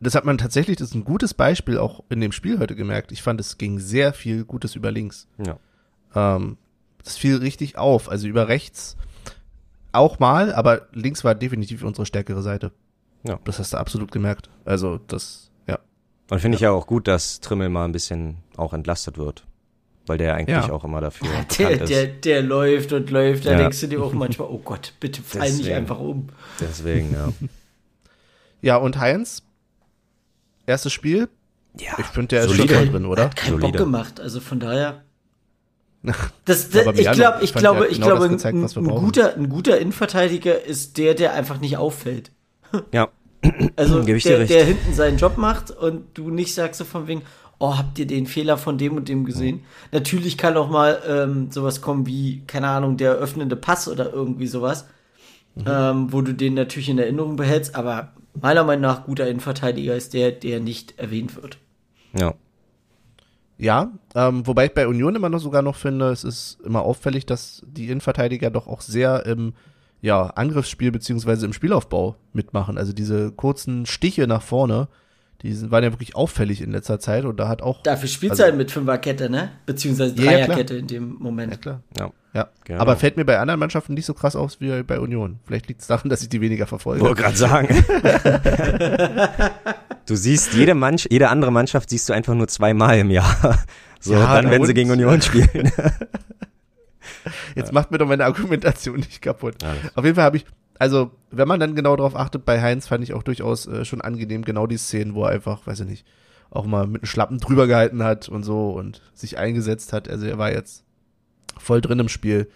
das hat man tatsächlich, das ist ein gutes Beispiel auch in dem Spiel heute gemerkt. Ich fand, es ging sehr viel Gutes über links. Ja. Ähm, das fiel richtig auf. Also über rechts auch mal, aber links war definitiv unsere stärkere Seite. Ja. Das hast du absolut gemerkt. Also das, ja. Und finde ich ja auch gut, dass Trimmel mal ein bisschen auch entlastet wird. Weil der eigentlich Ja. auch immer dafür Der, ist. der, der läuft und läuft, da Ja. denkst du dir auch manchmal, oh Gott, bitte fall nicht Deswegen. einfach um. Deswegen, ja. Ja, und Heinz, erstes Spiel. ja. Ich finde, der ist Solide. schon voll drin, oder? Hat keinen Solide. Bock gemacht, also von daher. Das, Ja, das, aber ich glaube, ich ich glaube, ich genau glaube, das gezeigt, ein, guter, ein guter Innenverteidiger ist der, der einfach nicht auffällt. Ja. Also Gebe ich dir der, recht. der hinten seinen Job macht und du nicht sagst so von wegen, oh, habt ihr den Fehler von dem und dem gesehen? Natürlich kann auch mal ähm, sowas kommen wie, keine Ahnung, der öffnende Pass oder irgendwie sowas, Mhm. ähm, wo du den natürlich in Erinnerung behältst, aber meiner Meinung nach guter Innenverteidiger ist der, der nicht erwähnt wird. Ja. Ja, ähm, wobei ich bei Union immer noch sogar noch finde, es ist immer auffällig, dass die Innenverteidiger doch auch sehr im ja, Angriffsspiel beziehungsweise im Spielaufbau mitmachen. Also diese kurzen Stiche nach vorne, die sind, waren ja wirklich auffällig in letzter Zeit und da hat auch. Dafür spielt Also- halt mit Fünferkette, ne? Beziehungsweise Ja, ja. Dreierkette in dem Moment. Ja, klar. Ja. Ja. Genau. Aber fällt mir bei anderen Mannschaften nicht so krass aus wie bei Union. Vielleicht liegt es daran, dass ich die weniger verfolge. Wollte gerade sagen. du siehst jede Mannschaft, jede andere Mannschaft siehst du einfach nur zweimal im Jahr. So, Ja, dann, wenn sie gegen Union spielen. Jetzt macht mir doch meine Argumentation nicht kaputt. Alles. Auf jeden Fall habe ich, also wenn man dann genau darauf achtet, bei Heinz fand ich auch durchaus äh, schon angenehm, genau die Szenen, wo er einfach, weiß ich nicht, auch mal mit einem Schlappen drüber gehalten hat und so und sich eingesetzt hat. Also er war jetzt voll drin im Spiel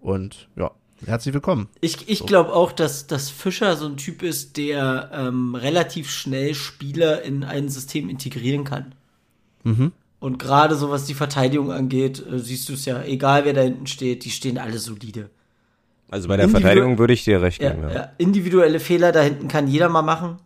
und ja, herzlich willkommen. Ich, ich So. glaube auch, dass, dass Fischer so ein Typ ist, der ähm, relativ schnell Spieler in ein System integrieren kann. Mhm. Und gerade so was die Verteidigung angeht, äh, siehst du es ja, egal wer da hinten steht, die stehen alle solide. Also bei der Individu- Verteidigung würde ich dir recht Ja, geben. Ja. ja. Individuelle Fehler da hinten kann jeder mal machen.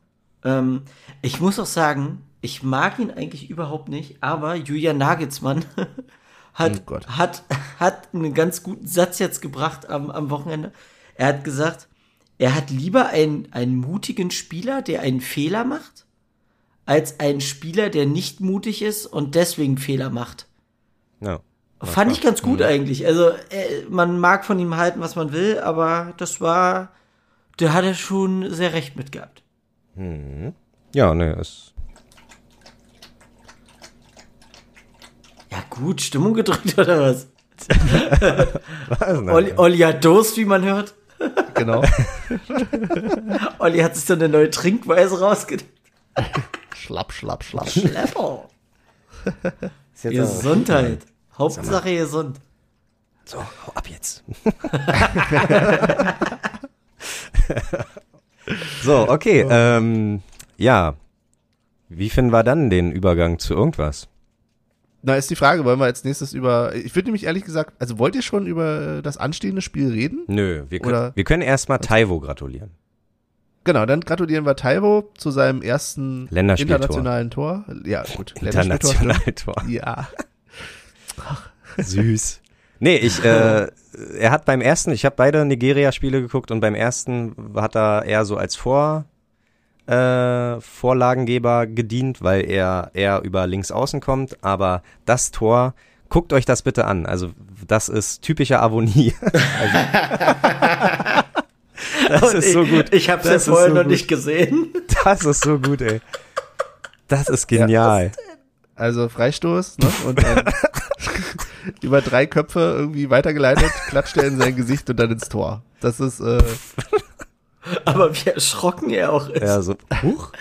Ähm, ich muss auch sagen, ich mag ihn eigentlich überhaupt nicht, aber Julian Nagelsmann hat, Oh Gott. hat, hat einen ganz guten Satz jetzt gebracht am, am Wochenende. Er hat gesagt, er hat lieber einen, einen mutigen Spieler, der einen Fehler macht, als einen Spieler, der nicht mutig ist und deswegen Fehler macht. Ja. Fand ich ganz gut eigentlich. Also, äh, man mag von ihm halten, was man will, aber das war, der hat er schon sehr recht mit gehabt. Ja, ne, ist. Ja, gut, Stimmung gedrückt oder was? Was? Olli, Olli hat Durst, wie man hört. Genau. Olli hat sich so eine neue Trinkweise rausgedacht. Schlapp, schlapp, schlapp. Schlepper. Ist jetzt auch- Gesundheit. Hauptsache gesund. So, hau ab jetzt. so, okay. Ähm, ja. Wie finden wir dann den Übergang zu irgendwas? Na, ist die Frage, wollen wir als nächstes über, ich würde nämlich ehrlich gesagt, also wollt ihr schon über das anstehende Spiel reden? Nö, wir können, Oder- wir können erstmal Taiwo gratulieren. Genau, dann gratulieren wir Taiwo zu seinem ersten Länderspieltor. internationalen Tor. Ja, gut. Internationaltor. stimmt. Ja. Süß. Nee, ich, äh, er hat beim ersten, ich habe beide Nigeria-Spiele geguckt und beim ersten hat er eher so als Vor, äh, Vorlagengeber gedient, weil er eher über links außen kommt. Aber das Tor, guckt euch das bitte an. Also das ist typischer Avonie. also, das ist so gut. Ich habe es ja vorher so noch gut. nicht gesehen. Das ist so gut, ey. Das ist genial. Ja, also Freistoß, ne? Und dann über drei Köpfe irgendwie weitergeleitet, klatscht er in sein Gesicht und dann ins Tor. Das ist äh, Aber wie erschrocken er auch ist. Ja, so. Huch.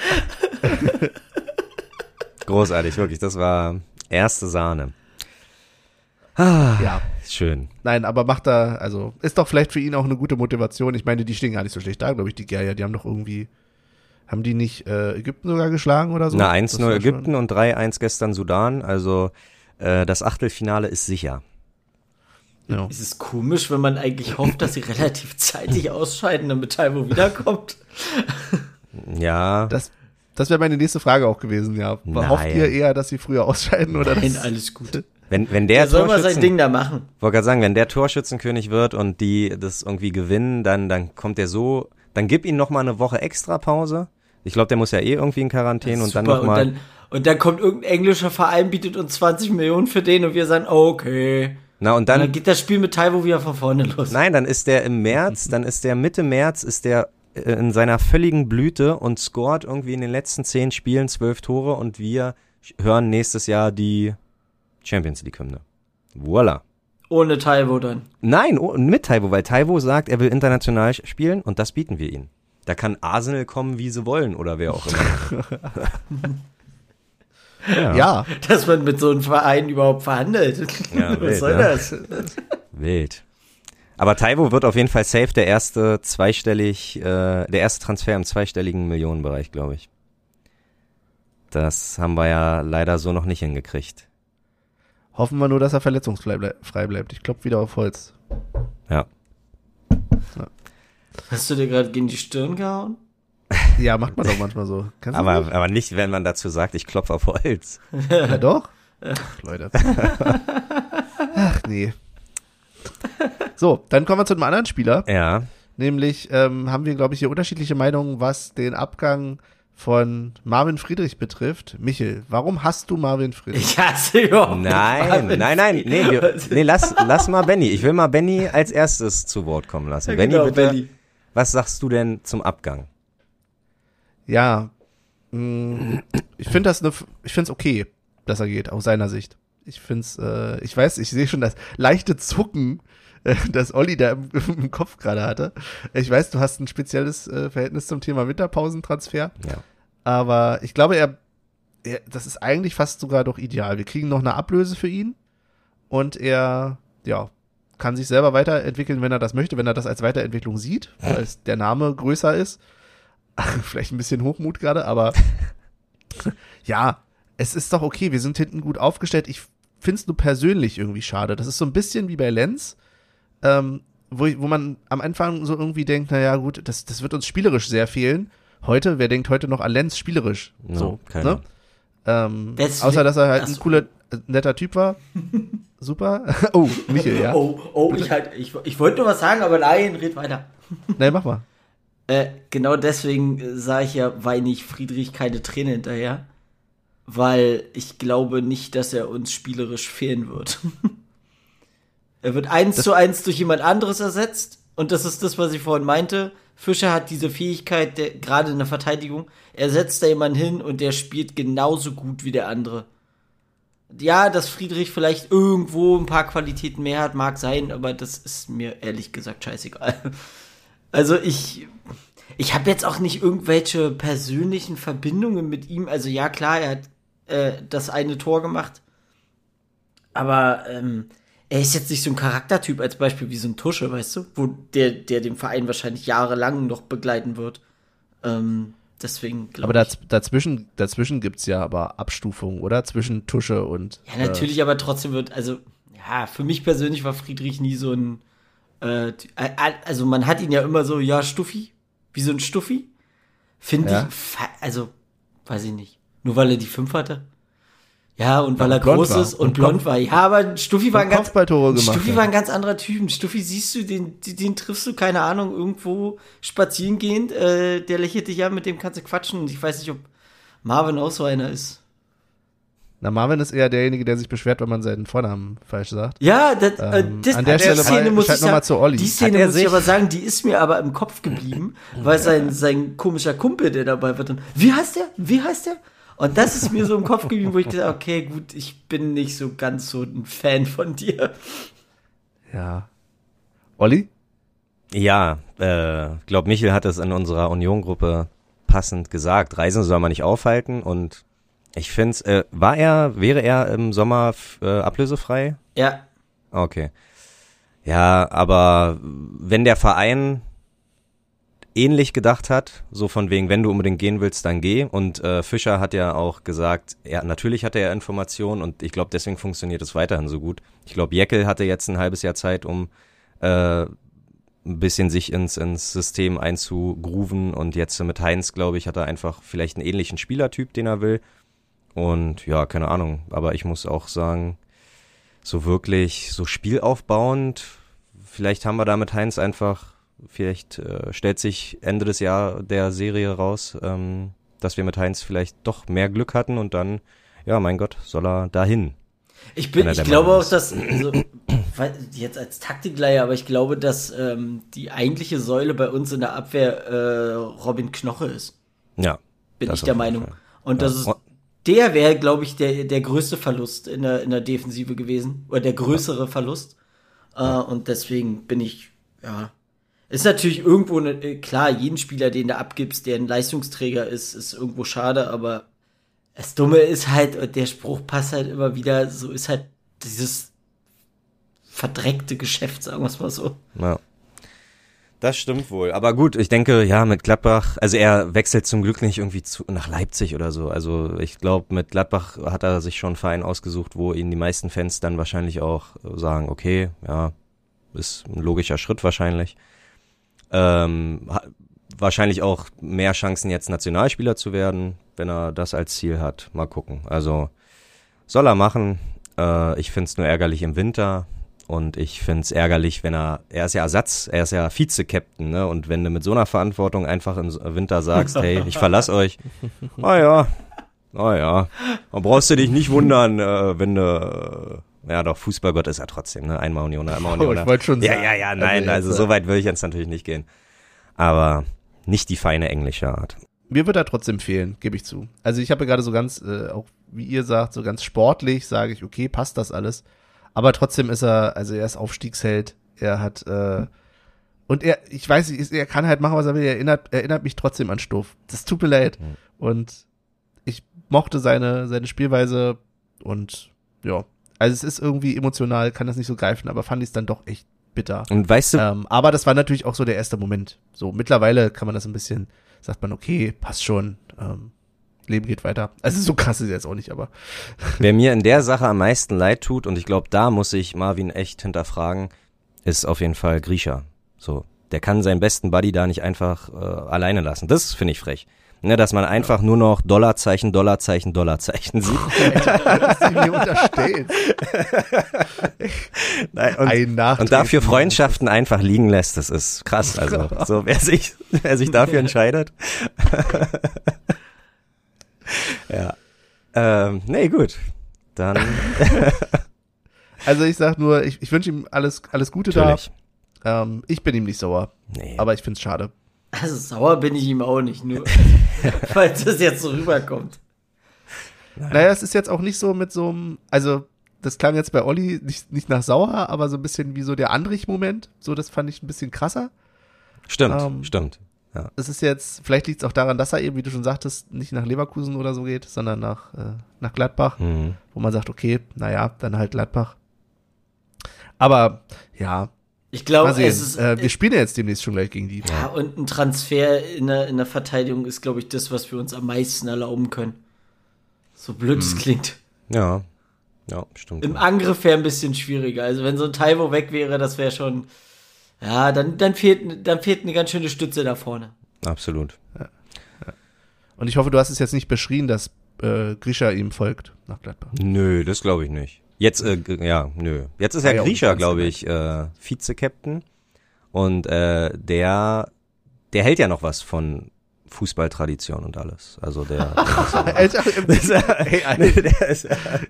Großartig, wirklich. Das war erste Sahne. Ah, ja. Schön. Nein, aber macht da, also ist doch vielleicht für ihn auch eine gute Motivation. Ich meine, die stehen gar nicht so schlecht da, glaube ich, die Gerja. Die haben doch irgendwie, haben die nicht äh, Ägypten sogar geschlagen oder so? Na, 1-0 Ägypten schon. und 3-1 gestern Sudan. Also äh, das Achtelfinale ist sicher. Ja. Es ist komisch, wenn man eigentlich hofft, dass sie relativ zeitig ausscheiden, damit Taiwo wiederkommt. Ja. Das, das wäre meine nächste Frage auch gewesen, ja. Nein. Hofft ihr eher, dass sie früher ausscheiden oder Nein, alles gut. Wenn, wenn der, der soll mal sein Ding da machen. Wollte gerade sagen, wenn der Torschützenkönig wird und die das irgendwie gewinnen, dann, dann kommt der so, dann gib ihm noch mal eine Woche extra Pause. Ich glaube, der muss ja eh irgendwie in Quarantäne und dann noch mal. Und dann, und dann kommt irgendein englischer Verein, bietet uns 20 Millionen für den und wir sagen, okay. Na und dann, und dann geht das Spiel mit Taiwo wieder von vorne los. Nein, dann ist der im März, dann ist der Mitte März, ist der äh, in seiner völligen Blüte und scoret irgendwie in den letzten zehn Spielen zwölf Tore und wir hören nächstes Jahr die Champions League Hymne. Voila. Ohne Taiwo dann? Nein, mit Taiwo, weil Taiwo sagt, er will international spielen und das bieten wir ihm. Da kann Arsenal kommen, wie sie wollen oder wer auch immer. Ja. ja. Dass man mit so einem Verein überhaupt verhandelt. Ja, Was wild, soll ja. das? Wild. Aber Taiwo wird auf jeden Fall safe der erste zweistellig, äh, der erste Transfer im zweistelligen Millionenbereich, glaube ich. Das haben wir ja leider so noch nicht hingekriegt. Hoffen wir nur, dass er verletzungsfrei bleibt. Ich klopfe wieder auf Holz. Ja. ja. Hast du dir gerade gegen die Stirn gehauen? Ja, macht man doch manchmal so. Kannst aber, nicht? aber nicht, wenn man dazu sagt, ich klopfe auf Holz. Ja, doch. Ach, Leute. Ach, nee. So, dann kommen wir zu einem anderen Spieler. Ja. Nämlich ähm, haben wir, glaube ich, hier unterschiedliche Meinungen, was den Abgang von Marvin Friedrich betrifft. Michel, warum hast du Marvin Friedrich? Ich hasse überhaupt Nein, Marvin nein, nein, nee, wir, nee, lass, lass mal Benny. Ich will mal Benny als erstes zu Wort kommen lassen. Ja, Benny, genau, bitte, Benny. was sagst du denn zum Abgang? ja, mh, mm, ich finde das eine, ich finde es okay, dass er geht, aus seiner Sicht. Ich finde es, äh, ich weiß, ich sehe schon das leichte Zucken, äh, das Olli da im, im Kopf gerade hatte. Ich weiß, du hast ein spezielles äh, Verhältnis zum Thema Winterpausentransfer. Ja. Aber ich glaube, er, er, das ist eigentlich fast sogar doch ideal. Wir kriegen noch eine Ablöse für ihn und er, ja, kann sich selber weiterentwickeln, wenn er das möchte, wenn er das als Weiterentwicklung sieht, weil der Name größer ist. vielleicht ein bisschen Hochmut gerade, aber ja, es ist doch okay, wir sind hinten gut aufgestellt. Ich finde es nur persönlich irgendwie schade. Das ist so ein bisschen wie bei Lenz, ähm, wo, wo man am Anfang so irgendwie denkt, naja gut, das, das wird uns spielerisch sehr fehlen. Heute, wer denkt heute noch an Lenz spielerisch? No, so, ne? Ähm, außer, dass er halt ein cooler, netter Typ war. Super. oh, Michael, ja. Oh, oh, ich halt, ich, ich wollte nur was sagen, aber nein, red weiter. Nein, mach mal. Äh, genau deswegen äh, sah ich ja, weine ich Friedrich keine Träne hinterher. Weil ich glaube nicht, dass er uns spielerisch fehlen wird. Er wird eins das zu eins durch jemand anderes ersetzt. Und das ist das, was ich vorhin meinte. Fischer hat diese Fähigkeit, der, gerade in der Verteidigung, er setzt da jemanden hin und der spielt genauso gut wie der andere. Ja, dass Friedrich vielleicht irgendwo ein paar Qualitäten mehr hat, mag sein, aber das ist mir ehrlich gesagt scheißegal. Also ich, ich habe jetzt auch nicht irgendwelche persönlichen Verbindungen mit ihm. Also ja, klar, er hat äh, das eine Tor gemacht. Aber ähm, er ist jetzt nicht so ein Charaktertyp als Beispiel wie so ein Tusche, weißt du? Wo der, der den Verein wahrscheinlich jahrelang noch begleiten wird. Ähm, deswegen glaube ich. Aber dazwischen, dazwischen gibt's ja aber Abstufungen, oder? Zwischen Tusche und. Ja, natürlich, äh, aber trotzdem wird, also, ja, für mich persönlich war Friedrich nie so ein äh, also man hat ihn ja immer so, ja, Stuffi, wie so ein Stuffi. Finde ja. ich, also, weiß ich nicht. Nur weil er die 5 hatte. Ja, und weil Ja, er groß war. ist und, Und blond war. Ja, aber Stuffi war ein ganz, Stuffi war ein ganz anderer Typ. Stuffi siehst du, den, den, triffst du, keine Ahnung, irgendwo spazieren gehend. Äh, der lächelt dich an, mit dem kannst du quatschen. Und ich weiß nicht, ob Marvin auch so einer ist. Na, Marvin ist eher derjenige, der sich beschwert, wenn man seinen Vornamen falsch sagt. Ja, das, äh, Ähm, das, an der Stelle Szene mal- muss ich sagen, zu Olli. die Szene muss ich sich- aber sagen, die ist mir aber im Kopf geblieben, weil sein, sein komischer Kumpel, der dabei war, dann, wie heißt der? Wie heißt der? Und das ist mir so im Kopf geblieben, wo ich gesagt habe, okay, gut, ich bin nicht so ganz so ein Fan von dir. Ja. Olli? Ja, äh, glaub Michel hat es in unserer Union-Gruppe passend gesagt. Reisen soll man nicht aufhalten und ich finde, äh, war er, wäre er im Sommer äh, ablösefrei? Ja, Okay. Ja, aber wenn der Verein ähnlich gedacht hat, so von wegen, wenn du unbedingt gehen willst, dann geh. Und äh, Fischer hat ja auch gesagt, er, natürlich hatte er Informationen und ich glaube, deswegen funktioniert es weiterhin so gut. Ich glaube, Jeckel hatte jetzt ein halbes Jahr Zeit, um äh, ein bisschen sich ins, ins System einzugrooven und jetzt mit Heinz, glaube ich, hat er einfach vielleicht einen ähnlichen Spielertyp, den er will. Und ja, keine Ahnung, aber ich muss auch sagen, so wirklich so spielaufbauend, vielleicht haben wir da mit Heinz einfach, vielleicht äh, stellt sich Ende des Jahr der Serie raus, ähm, dass wir mit Heinz vielleicht doch mehr Glück hatten und dann, ja, mein Gott, soll er dahin. ich bin, ich glaube auch, dass, also, jetzt als Taktikleier, aber ich glaube, dass ähm, die eigentliche Säule bei uns in der Abwehr äh, Robin Knoche ist. Ja. bin Das ich der Meinung. Fall. Und das Ja. ist, der wäre, glaube ich, der, der größte Verlust in der, in der Defensive gewesen. Oder der größere Verlust. Äh, und deswegen bin ich, ja. Ist natürlich irgendwo, ne, äh, klar, jeden Spieler, den du abgibst, der ein Leistungsträger ist, ist irgendwo schade, aber das Dumme ist halt, und der Spruch passt halt immer wieder, so ist halt dieses verdreckte Geschäft, sagen wir es mal so. Ja. Das stimmt wohl. Aber gut, ich denke, ja, mit Gladbach, also er wechselt zum Glück nicht irgendwie zu, nach Leipzig oder so. Also ich glaube, mit Gladbach hat er sich schon einen Verein ausgesucht, wo ihn die meisten Fans dann wahrscheinlich auch sagen, okay, ja, ist ein logischer Schritt wahrscheinlich. Ähm, wahrscheinlich auch mehr Chancen jetzt Nationalspieler zu werden, wenn er das als Ziel hat. Mal gucken. Also soll er machen. Äh, ich find's nur ärgerlich im Winter. Und ich find's ärgerlich, wenn er, er ist ja Ersatz, er ist ja Vize-Captain, ne? Und wenn du mit so einer Verantwortung einfach im Winter sagst, hey, ich verlass euch, ah ja, ah ja, dann brauchst du dich nicht wundern, äh, wenn du, äh, ja doch, Fußballgott ist er trotzdem, ne? Einmal Unioner, einmal Oh, Unioner. ich wollte schon ja, sagen. ja, ja, nein, Also also jetzt, so weit will ich jetzt natürlich nicht gehen. Aber nicht die feine englische Art. Mir wird er trotzdem fehlen, gebe ich zu. Also ich habe ja gerade so ganz, äh, auch wie ihr sagt, so ganz sportlich sage ich, okay, passt das alles. Aber trotzdem ist er, also er ist Aufstiegsheld. Er hat, äh, und er, ich weiß nicht, er kann halt machen, was er will. Er erinnert, erinnert mich trotzdem an Stuff. Das tut mir leid. Mhm. Und ich mochte seine, seine Spielweise und ja. Also es ist irgendwie emotional, kann das nicht so greifen, aber fand ich es dann doch echt bitter. Und weißt du, Ähm, aber das war natürlich auch so der erste Moment. So, mittlerweile kann man das ein bisschen, sagt man, okay, passt schon, ähm, Leben geht weiter. Also so krass ist es jetzt auch nicht, aber Wer mir in der Sache am meisten leid tut, und ich glaube, da muss ich Marvin echt hinterfragen, ist auf jeden Fall Grisha. So, der kann seinen besten Buddy da nicht einfach äh, alleine lassen. Das finde ich frech. Ne, dass man einfach nur noch Dollarzeichen, Dollarzeichen, Dollarzeichen sieht. was sie mir unterstellt. Nein, und, und dafür Freundschaften einfach liegen lässt, das ist krass. Also, so wer sich, wer sich dafür entscheidet. ja. Ähm, nee, gut. Dann Also ich sag nur, ich, ich wünsche ihm alles, alles Gute natürlich. da. Ähm, ich bin ihm nicht sauer, Nee. aber ich find's schade. Also sauer bin ich ihm auch nicht, nur falls das jetzt so rüberkommt. Naja, es ist jetzt auch nicht so mit so einem, also das klang jetzt bei Olli nicht, nicht nach sauer, aber so ein bisschen wie so der Andrich-Moment. So, das fand ich ein bisschen krasser. Stimmt, Ähm, stimmt. Ja. Es ist jetzt, vielleicht liegt es auch daran, dass er eben, wie du schon sagtest, nicht nach Leverkusen oder so geht, sondern nach, äh, nach Gladbach, Mhm. wo man sagt, okay, naja, dann halt Gladbach. Aber ja, Ich glaube, es ist. äh, wir spielen ja jetzt demnächst schon gleich gegen die. ja, und ein Transfer in der, in der Verteidigung ist, glaube ich, das, was wir uns am meisten erlauben können. So blöd es klingt. Ja. Ja, stimmt. Im Angriff wäre ein bisschen schwieriger. Also wenn so ein Taiwo weg wäre, das wäre schon. Ja, dann, dann, fehlt, dann fehlt eine ganz schöne Stütze da vorne. Absolut. Und ich hoffe, du hast es jetzt nicht beschrien, dass äh, Grisha ihm folgt nach Gladbach. Nö, das glaube ich nicht. Jetzt, äh, ja, nö. Jetzt ist ja ja, und glaube ich, äh, Vize-Captain. Und äh, der, der hält ja noch was von Fußballtradition und alles. Also der,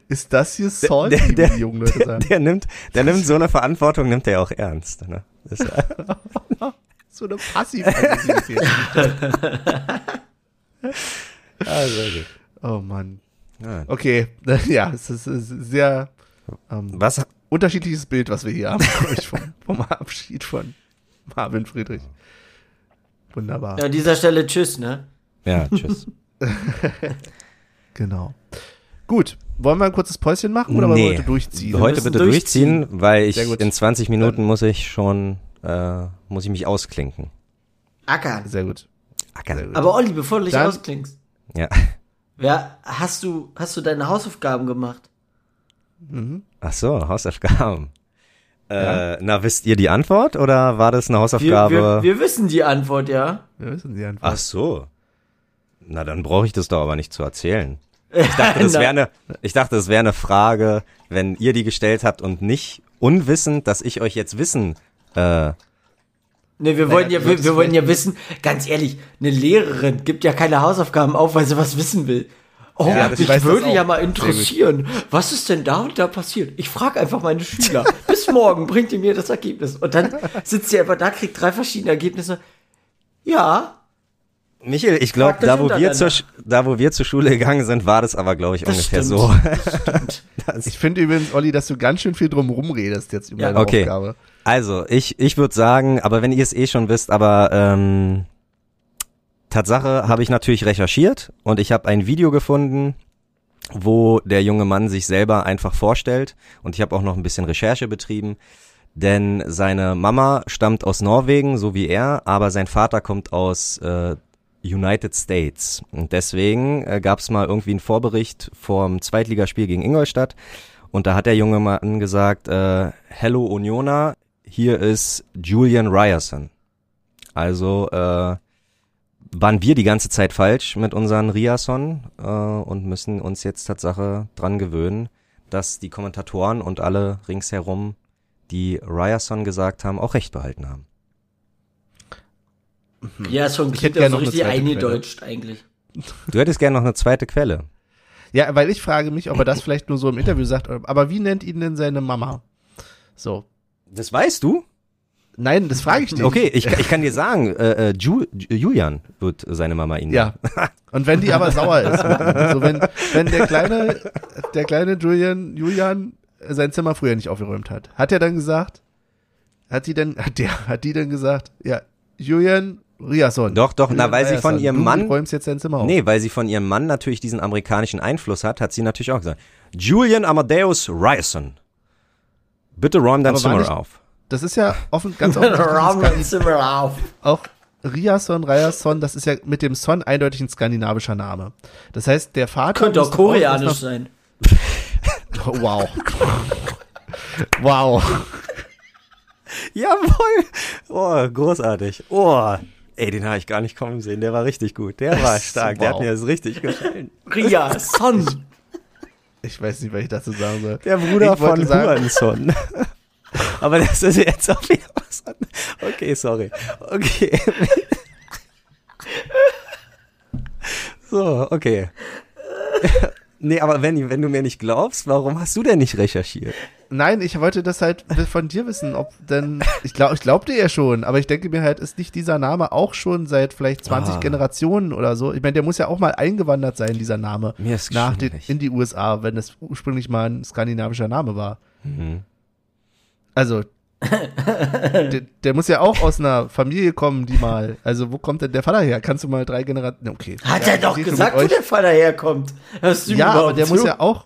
ist, das hier salty, der- der- die jungen Leute der, sagen? der nimmt, der nimmt so eine Verantwortung, nimmt er auch ernst. Ne? Ja- So eine Passiv-Aggressivität. ah, sehr gut. oh Mann. Ja. Okay, ja, es ist sehr ähm, Was, unterschiedliches Bild, was wir hier haben, glaub ich, vom, vom Abschied von Marvin Friedrich. Wunderbar. Ja, an dieser Stelle tschüss, ne? ja, tschüss. Genau. Gut, wollen wir ein kurzes Päuschen machen oder wollen wir Nee. heute durchziehen? Heute müssen bitte durchziehen, weil ich in 20 Minuten muss ich schon, äh, muss ich mich ausklinken. Ackern. Sehr gut. Ackern. Sehr gut. Aber Olli, bevor du dich Dann- ausklingst, Ja. wer, hast du, hast du deine Hausaufgaben gemacht? Mhm. Ach so, Hausaufgaben. Ja. Äh, na, wisst ihr die Antwort oder war das eine Wir, Hausaufgabe? wir, wir wissen die Antwort, ja. Wir wissen die Antwort. Ach so. Na, dann brauche ich das doch aber nicht zu erzählen. Ich dachte, das wäre eine, ich dachte, das wäre eine Frage, wenn ihr die gestellt habt und nicht unwissend, dass ich euch jetzt wissen, äh, Ne, wir wollen ja, wir, wir wollen ja wissen, ganz ehrlich, eine Lehrerin gibt ja keine Hausaufgaben auf, weil sie was wissen will. Oh, Ja, das- ich mich würde ja mal interessieren, was ist denn da und da passiert? Ich frage einfach meine Schüler. Bis morgen bringt ihr mir das Ergebnis. Und dann sitzt sie einfach da, kriegt drei verschiedene Ergebnisse. Ja, Michael, ich glaube, da wo wir zur, da wo wir zur Schule gegangen sind, war das aber, glaube ich, das ungefähr stimmt. so. Das stimmt. Ich finde übrigens, Olli, dass du ganz schön viel drum rumredest jetzt über Ja. deine Okay. Aufgabe. Also, ich, ich würde sagen, aber wenn ihr es eh schon wisst, aber ähm, Tatsache habe ich natürlich recherchiert und ich habe ein Video gefunden, wo der junge Mann sich selber einfach vorstellt. Und ich habe auch noch ein bisschen Recherche betrieben, denn seine Mama stammt aus Norwegen, so wie er, aber sein Vater kommt aus äh, United States. Und deswegen äh, gab es mal irgendwie einen Vorbericht vom Zweitligaspiel gegen Ingolstadt. Und da hat der junge Mann gesagt, äh, Hello Uniona, hier ist Julian Ryerson. Also äh, waren wir die ganze Zeit falsch mit unseren Riason äh, und müssen uns jetzt Tatsache dran gewöhnen, dass die Kommentatoren und alle ringsherum, die Ryerson gesagt haben, auch recht behalten haben. Ja, schon Ich hätte klingt gerne ja so richtig eingedeutscht eigentlich. Du hättest gerne noch eine zweite Quelle. Ja, weil ich frage mich, ob er das vielleicht nur so im Interview sagt, aber wie nennt ihn denn seine Mama? So. Das weißt du? Nein, das frage ich nicht. Okay, ich, ich kann dir sagen, äh, äh, Ju, Ju- Julian wird seine Mama ihn Ja. Und wenn die aber sauer ist, so wenn, wenn der kleine, der kleine Julian, Julian sein Zimmer früher nicht aufgeräumt hat, hat er dann gesagt, hat die denn, hat der, hat die dann gesagt, ja, Julian Riasson. Doch, doch, na, weil sie von ihrem du Mann- räumst jetzt dein Zimmer auf. Nee, weil sie von ihrem Mann natürlich diesen amerikanischen Einfluss hat, hat sie natürlich auch gesagt, Julian Amadeus Ryerson, bitte räum dein Aber Zimmer auf. Das ist ja offen, ganz offen. auch Riasson, Ryerson, das ist ja mit dem Son eindeutig ein skandinavischer Name. Das heißt, der Vater. Könnte auch koreanisch sein. Wow. wow. Jawohl! Oh, großartig. Oh, ey, den habe ich gar nicht kommen sehen. Der war richtig gut. Der war stark. Der hat Wow. mir das richtig gefallen. Ria, Son. Ich weiß nicht, was ich dazu sagen soll. Der Bruder Ich von Huanson. Aber das ist jetzt auch wieder was anderes. Okay, sorry. Okay. So, okay. Nee, aber wenn, wenn du mir nicht glaubst, warum hast du denn nicht recherchiert? Nein, ich wollte das halt von dir wissen, ob denn, ich glaube, ich glaubte ja schon, aber ich denke mir halt, ist nicht dieser Name auch schon seit vielleicht 20 Ah. Generationen oder so? Ich meine, der muss ja auch mal eingewandert sein, dieser Name. Mir ist nach den, in die USA, wenn das ursprünglich mal ein skandinavischer Name war. Mhm. Also, der, der muss ja auch aus einer Familie kommen, die mal, also wo kommt denn der Vater her? Kannst du mal drei Generationen, okay. Hat Ja, er doch gesagt, wo der Vater herkommt. Hörst du Ja, aber der zu? muss ja auch,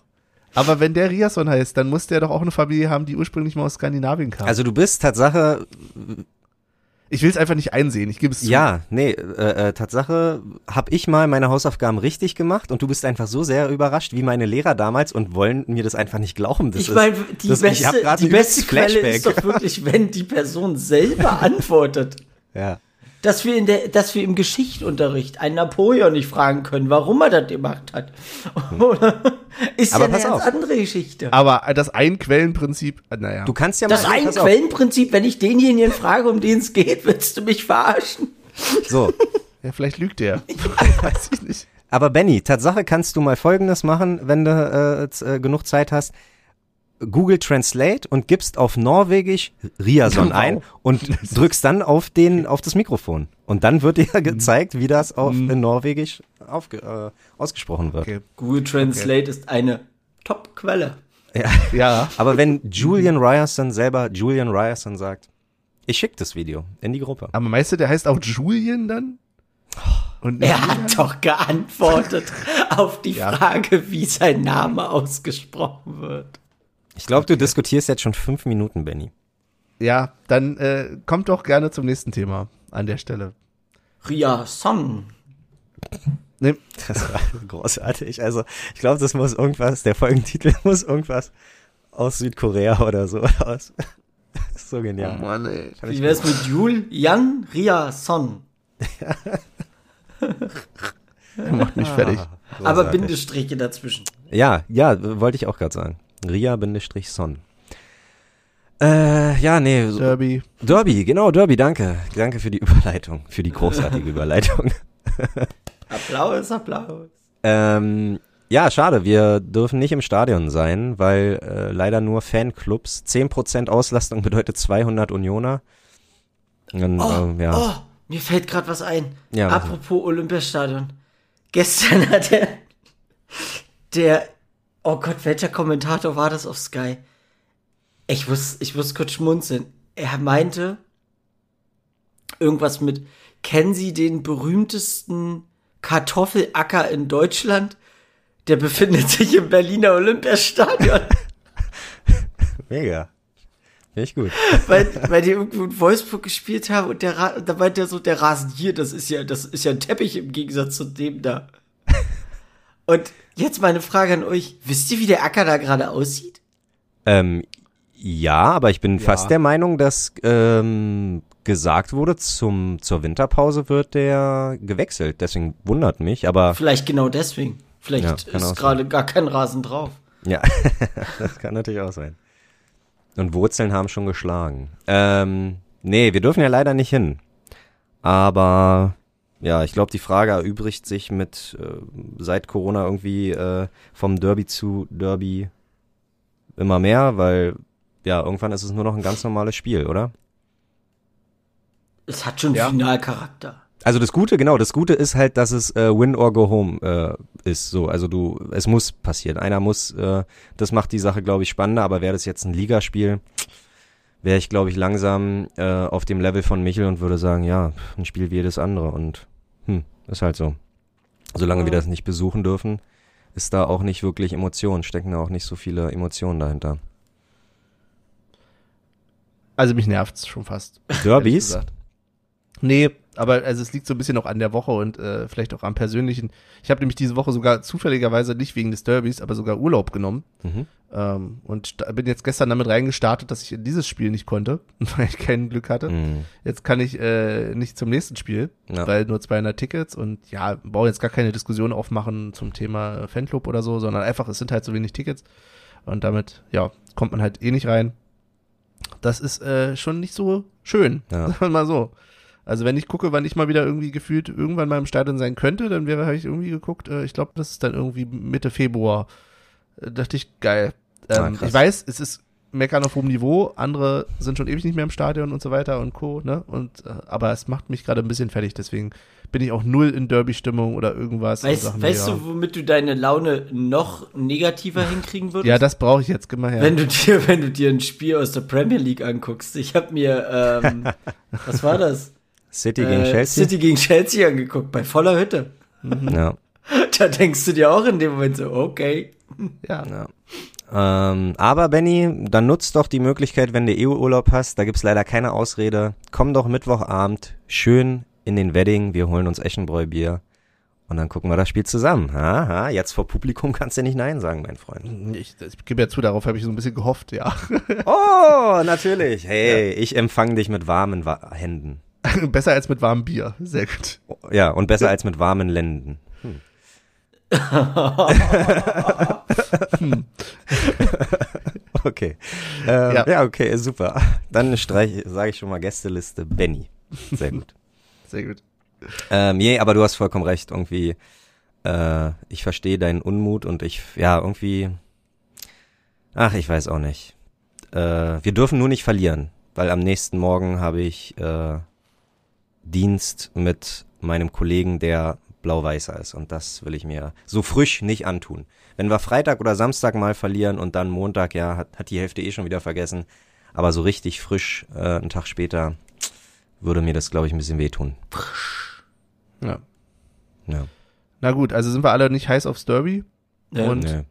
aber wenn der Riasson heißt, dann muss der doch auch eine Familie haben, die ursprünglich mal aus Skandinavien kam. Also du bist Tatsache, ich will es einfach nicht einsehen, ich gebe es zu. ja, nee, äh, äh, Tatsache, hab ich mal meine Hausaufgaben richtig gemacht und du bist einfach so sehr überrascht wie meine Lehrer damals und wollen mir das einfach nicht glauben. Das Ich ist- meine, die das- beste, die beste Quelle ist doch wirklich, wenn die Person selber antwortet. Ja. Dass wir in der, dass wir im Geschichtsunterricht einen Napoleon nicht fragen können, warum er das gemacht hat. Oder ist Aber ja eine auf. andere Geschichte. Aber das Einquellenprinzip, äh, naja. Du kannst ja Das mal. auf. Einquellenprinzip, wenn ich denjenigen frage, um den es geht, willst du mich verarschen? So. Ja, vielleicht lügt der. Weiß ich nicht. Aber Benny, Tatsache kannst du mal Folgendes machen, wenn du äh, äh, genug Zeit hast. Google Translate und gibst auf Norwegisch Riason Genau. ein und drückst dann auf den auf das Mikrofon und dann wird dir Mhm. gezeigt, wie das auf in Norwegisch aufge, äh, ausgesprochen wird. Okay. Google Translate ist eine Top-Quelle. Ja. Ja. Aber wenn Julian Ryerson selber Julian Ryerson sagt, ich schicke das Video in die Gruppe. Aber meinst du, der heißt auch Julian dann? Und Er hat doch geantwortet auf die Ja. Frage, wie sein Name ausgesprochen wird. Ich glaube, du diskutierst jetzt schon fünf Minuten, Benny. Ja, dann äh, kommt doch gerne zum nächsten Thema an der Stelle. Ria Son. Nee, Das war großartig. Also, ich glaube, das muss irgendwas, der Folgentitel muss irgendwas aus Südkorea oder so aus. So genial. Mann, ey. Wie wär's mit Jul Jan Ria Son? Macht mich fertig. Aber Großartig. Bindestriche dazwischen. Ja, ja, wollte ich auch gerade sagen. Ria-Son. Äh, ja, nee, so, Derby. Derby, genau, Derby, danke. Danke für die Überleitung, für die großartige Überleitung. Applaus, Applaus. Ähm, ja, schade, wir dürfen nicht im Stadion sein, weil äh, leider nur Fanclubs. 10% Auslastung bedeutet 200 Unioner. Und, Oh, ähm, ja. oh, mir fällt gerade was ein. Ja, was Apropos Olympiastadion. Gestern hat der, der, oh Gott, welcher Kommentator war das auf Sky? Ich muss, ich muss kurz schmunzeln. Er meinte irgendwas mit, kennen Sie den berühmtesten Kartoffelacker in Deutschland? Der befindet sich im Berliner Olympiastadion. Mega. Finde ich gut. weil, weil die irgendwo in Wolfsburg gespielt haben und der Ra da meint er so, der Rasen hier, das ist ja, das ist ja ein Teppich im Gegensatz zu dem da. Und jetzt meine Frage an euch, wisst ihr, wie der Acker da gerade aussieht? Ähm, ja, aber ich bin fast der Meinung, dass ähm, gesagt wurde, zum, zur Winterpause wird der gewechselt. Deswegen wundert mich, aber Vielleicht genau deswegen. Vielleicht Ja, ist gerade gar kein Rasen drauf. ja, das kann natürlich auch sein. Und Wurzeln haben schon geschlagen. Ähm, nee, wir dürfen ja leider nicht hin. Aber ja, ich glaube, die Frage erübrigt sich mit äh, seit Corona irgendwie äh, vom Derby zu Derby immer mehr, weil ja, irgendwann ist es nur noch ein ganz normales Spiel, oder? Es hat schon Ja. Finalcharakter. Also das Gute, genau, das Gute ist halt, dass es äh, Win or Go Home äh, ist. So, also du, es muss passieren. Einer muss, äh, das macht die Sache, glaube ich, spannender. Aber wäre das jetzt ein Ligaspiel, wäre ich, glaube ich, langsam äh, auf dem Level von Michel und würde sagen, ja, ein Spiel wie jedes andere. Und hm, ist halt so. Solange wir das nicht besuchen dürfen, ist da auch nicht wirklich Emotionen, stecken da auch nicht so viele Emotionen dahinter. Also mich nervt's schon fast. Derbys? Nee, aber also es liegt so ein bisschen auch an der Woche und äh, vielleicht auch am persönlichen. Ich habe nämlich diese Woche sogar zufälligerweise nicht wegen des Derbys, aber sogar Urlaub genommen. Mhm. Ähm, und bin jetzt gestern damit reingestartet, dass ich in dieses Spiel nicht konnte, weil ich kein Glück hatte. Mhm. Jetzt kann ich äh, nicht zum nächsten Spiel, Ja. weil nur 200 Tickets und ja, brauche jetzt gar keine Diskussion aufmachen zum Thema äh, Fanclub oder so, sondern einfach, es sind halt so wenig Tickets und damit, ja, kommt man halt eh nicht rein. Das ist äh, schon nicht so schön, Ja. sagen wir mal so. Also wenn ich gucke, wann ich mal wieder irgendwie gefühlt irgendwann mal im Stadion sein könnte, dann wäre, habe ich irgendwie geguckt, äh, ich glaube, das ist dann irgendwie Mitte Februar. Äh, dachte ich, geil. Ah, Ähm, krass. ich weiß, es ist meckern auf hohem Niveau, andere sind schon ewig nicht mehr im Stadion und so weiter und Co. Ne? Und, äh, aber es macht mich gerade ein bisschen fertig, deswegen bin ich auch null in Derby-Stimmung oder irgendwas. sag mir, weißt ja. du, womit du deine Laune noch negativer hinkriegen würdest? Ja, das brauche ich jetzt, gib mal her. Wenn du dir, wenn du dir ein Spiel aus der Premier League anguckst, ich habe mir, ähm, was war das? City gegen Äh, Chelsea? City gegen Chelsea angeguckt, bei voller Hütte. Ja. Da denkst du dir auch in dem Moment so, okay. ja. Ja. Ähm, aber Benny, dann nutzt doch die Möglichkeit, wenn du EU-Urlaub hast, da gibt's leider keine Ausrede. Komm doch Mittwochabend schön in den Wedding, wir holen uns Eschenbräu-Bier und dann gucken wir das Spiel zusammen. Aha, jetzt vor Publikum kannst du nicht Nein sagen, mein Freund. Ich, ich gebe ja zu, darauf habe ich so ein bisschen gehofft, ja. Oh, natürlich. Hey, ich empfange dich mit warmen Wa Händen. Besser als mit warmem Bier. Sehr gut. Ja, und besser als mit warmen Lenden. Hm. okay. Ähm, Ja. ja. okay, super. Dann streich, sage ich schon mal Gästeliste Benny. Sehr gut. Sehr gut. ähm, nee, aber du hast vollkommen recht. Irgendwie, äh, ich verstehe deinen Unmut und ich, ja, irgendwie, ach, ich weiß auch nicht. Äh, wir dürfen nur nicht verlieren, weil am nächsten Morgen habe ich äh, Dienst mit meinem Kollegen, der blau-weißer ist. Und das will ich mir so frisch nicht antun. Wenn wir Freitag oder Samstag mal verlieren und dann Montag, ja, hat, hat die Hälfte eh schon wieder vergessen. Aber so richtig frisch, äh, einen Tag später, würde mir das, glaube ich, ein bisschen wehtun. Ja. Ja. Na gut, also sind wir alle nicht heiß aufs Derby. Ja. Und Nee.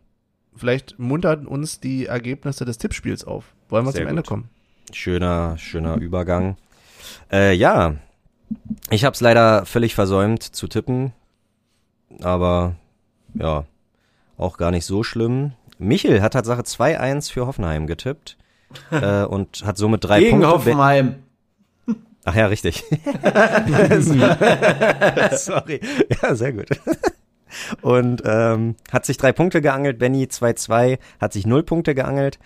vielleicht muntern uns die Ergebnisse des Tippspiels auf. Wollen wir Sehr zum Ende gut. kommen? Schöner, schöner Übergang. Äh, ja, ich habe es leider völlig versäumt zu tippen, aber ja, auch gar nicht so schlimm. Michel hat Tatsache 2-1 für Hoffenheim getippt äh, und hat somit drei Gegen Punkte. Hoffenheim. Ach ja, richtig. Sorry. Ja, sehr gut. Und ähm, hat sich drei Punkte geangelt, Benny 2-2, hat sich null Punkte geangelt.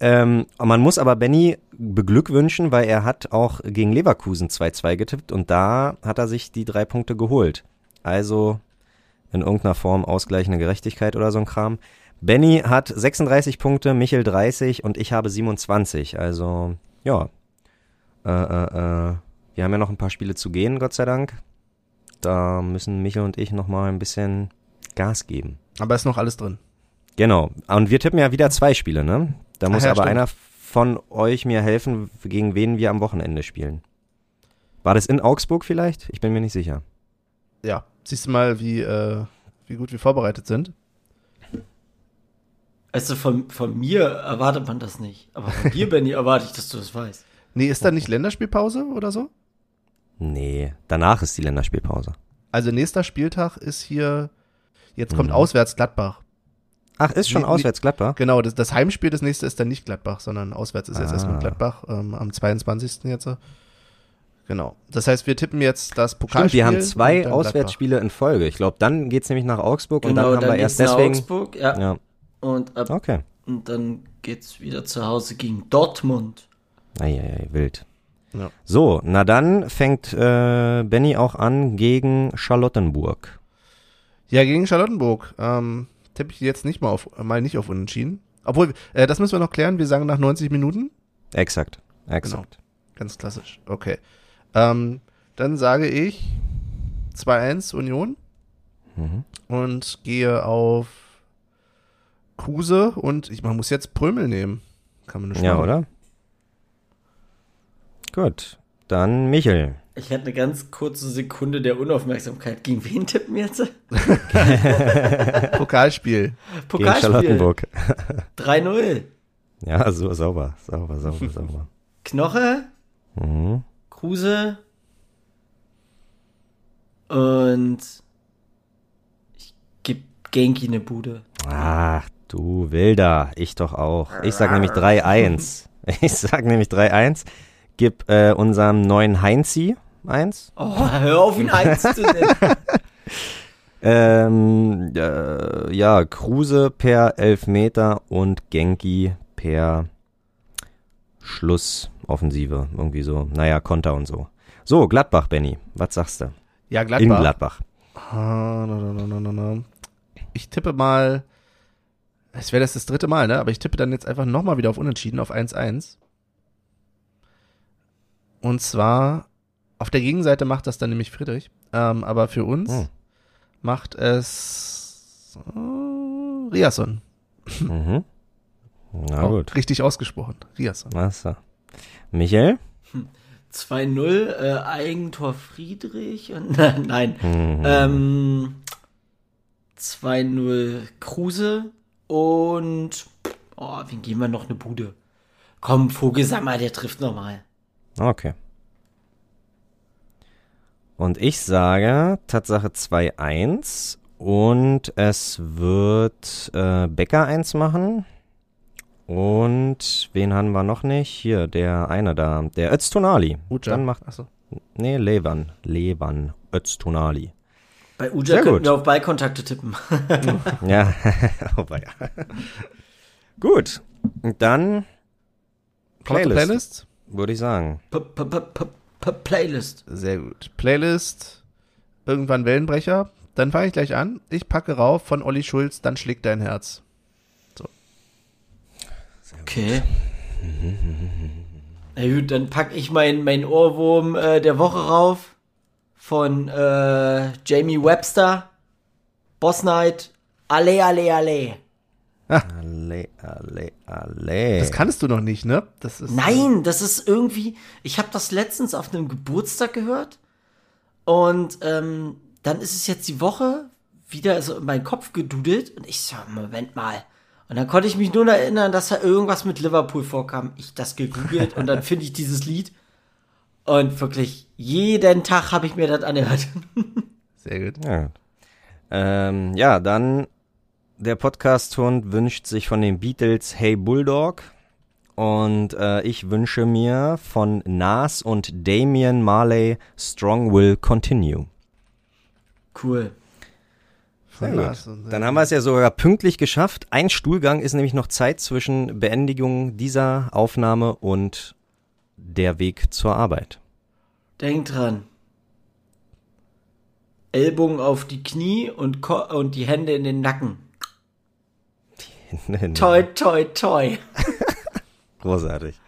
Ähm, man muss aber Benny beglückwünschen, weil er hat auch gegen Leverkusen 2-2 getippt und da hat er sich die drei Punkte geholt. Also in irgendeiner Form ausgleichende Gerechtigkeit oder so ein Kram. Benny hat 36 Punkte, Michel 30 und ich habe 27. Also ja, äh, äh, äh, wir haben ja noch ein paar Spiele zu gehen, Gott sei Dank. Da müssen Michel und ich noch mal ein bisschen Gas geben. Aber ist noch alles drin. Genau. Und wir tippen ja wieder zwei Spiele, ne? Da Ach muss ja, aber stimmt. einer von euch mir helfen, gegen wen wir am Wochenende spielen. War das in Augsburg vielleicht? Ich bin mir nicht sicher. Ja. Siehst du mal, wie, äh, wie gut wir vorbereitet sind? Also von, von mir erwartet man das nicht. Aber von dir, Benny, erwarte ich, dass du das weißt. Nee, ist da nicht Länderspielpause oder so? Nee, danach ist die Länderspielpause. Also nächster Spieltag ist hier, jetzt kommt Mhm. auswärts Gladbach. Ach, ist schon Nee, nee. auswärts Gladbach? Genau, das, das Heimspiel, das nächste ist dann nicht Gladbach, sondern auswärts ist jetzt Ah. erstmal Gladbach ähm, am 22. jetzt. Genau. Das heißt, wir tippen jetzt das Pokalspiel. Stimmt, wir haben und zwei Auswärtsspiele in Folge. Ich glaube, dann geht's nämlich nach Augsburg und Genau, dann haben wir erst nach deswegen. Augsburg, ja. Ja, Und, ab, okay. und dann geht's wieder zu Hause gegen Dortmund. Eieiei, wild. Ja. So, na dann fängt äh, Benny auch an gegen Charlottenburg. Ja, gegen Charlottenburg. Ähm, tippe ich jetzt nicht mal auf, mal nicht auf Unentschieden. Obwohl, äh, das müssen wir noch klären. Wir sagen nach 90 Minuten. Exakt, exakt. Ganz klassisch. Okay. Ähm, dann sage ich 2-1 Union Mhm. und gehe auf Kruse und ich man muss jetzt Prömel nehmen. Kann man nicht Ja, oder? Gut, dann Michel. Ich hatte eine ganz kurze Sekunde der Unaufmerksamkeit. Gegen wen tippen wir jetzt? Pokalspiel. Gegen Pokalspiel. Charlottenburg. 3-0. Ja, so sauber, sauber, sauber, sauber. Knoche, Mhm. Kruse und ich gebe Genki eine Bude. Ach, du Wilder, ich doch auch. Ich sag nämlich 3-1. Ich sag nämlich 3-1. Gib äh, unserem neuen Heinzi eins. Oh, hör auf, ihn eins zu nennen. Ähm, äh, ja, Kruse per Elfmeter und Genki per Schlussoffensive. Irgendwie so. Naja, Konter und so. So, Gladbach, Benny. Was sagst du? Ja, In Gladbach. Gladbach. Ah, no, no, no. Ich tippe mal, es wäre das das dritte Mal, ne? Aber ich tippe dann jetzt einfach nochmal wieder auf Unentschieden, auf 1-1. Und zwar, auf der Gegenseite macht das dann nämlich Friedrich. Ähm, aber für uns Hm. macht es äh, Riasson. Mhm. Na Auch gut. Richtig ausgesprochen. Riasson. Achso. Michael? 2-0, äh, Eigentor Friedrich und nein. Mhm. Ähm, 2-0 Kruse und oh, wen geben wir noch eine Bude? Komm, Vogelsammer, der trifft nochmal. Okay. Und ich sage Tatsache 2-1 und es wird äh, Becker 1 machen. Und wen haben wir noch nicht? Hier, der eine da, der Öztunali. Uca. Dann macht, Achso. Nee, Levan. Levan Öztunali. Bei Uja Sehr könnten gut. wir auf Ballkontakte tippen. Ja, aber ja. Gut, und dann Playlist. Playlist, würde ich sagen. P -p -p -p -p Playlist. Sehr gut. Playlist, irgendwann Wellenbrecher. Dann fange ich gleich an. Ich packe rauf von Olli Schulz, dann schlägt dein Herz. Okay. Na gut, dann pack ich meinen mein Ohrwurm äh, der Woche rauf von äh, Jamie Webster. Boss Night. Alle, alle, alle. Alle, alle, alle. Das kannst du noch nicht, ne? Das ist, Nein, das ist irgendwie. Ich habe das letztens auf einem Geburtstag gehört und ähm, dann ist es jetzt die Woche wieder so in meinen Kopf gedudelt und ich so, Moment mal. Und dann konnte ich mich nur erinnern, dass da irgendwas mit Liverpool vorkam. Ich das gegoogelt und dann finde ich dieses Lied und wirklich jeden Tag habe ich mir das angehört. Sehr gut. Ja. Ähm, ja, dann der Podcast-Hund wünscht sich von den Beatles Hey Bulldog. Und äh, ich wünsche mir von Nas und Damian Marley Strong Will Continue. Cool. Sehr gut. Dann haben wir es ja sogar pünktlich geschafft. Ein Stuhlgang ist nämlich noch Zeit zwischen Beendigung dieser Aufnahme und der Weg zur Arbeit. Denk dran. Ellbogen auf die Knie und, Ko und die Hände in den Nacken. Toi, toi, toi. Großartig.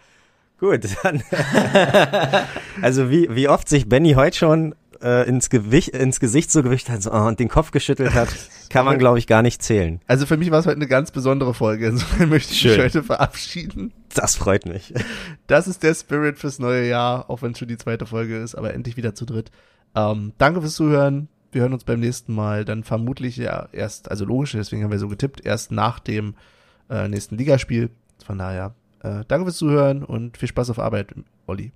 Gut, dann. also wie, wie oft sich Benny heute schon äh, ins, Gewicht, ins Gesicht so gewischt hat so, oh, und den Kopf geschüttelt hat, kann man, glaube ich, gar nicht zählen. Also für mich war es heute eine ganz besondere Folge. Insofern möchte ich Schön. mich heute verabschieden. Das freut mich. Das ist der Spirit fürs neue Jahr, auch wenn es schon die zweite Folge ist, aber endlich wieder zu dritt. Ähm, danke fürs Zuhören. Wir hören uns beim nächsten Mal. Dann vermutlich ja erst, also logisch, deswegen haben wir so getippt, erst nach dem äh, nächsten Ligaspiel. Von daher, äh, danke fürs Zuhören und viel Spaß auf Arbeit, Olli.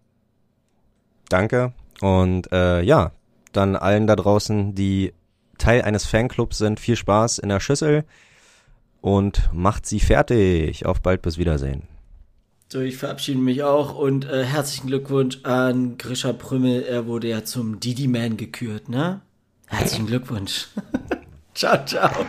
Danke. Und äh, ja, dann allen da draußen, die Teil eines Fanclubs sind, viel Spaß in der Schüssel und macht sie fertig. Auf bald, bis Wiedersehen. So, ich verabschiede mich auch und äh, herzlichen Glückwunsch an Grisha Prümmel. Er wurde ja zum Didi Man gekürt, ne? Herzlichen Glückwunsch. ciao, ciao.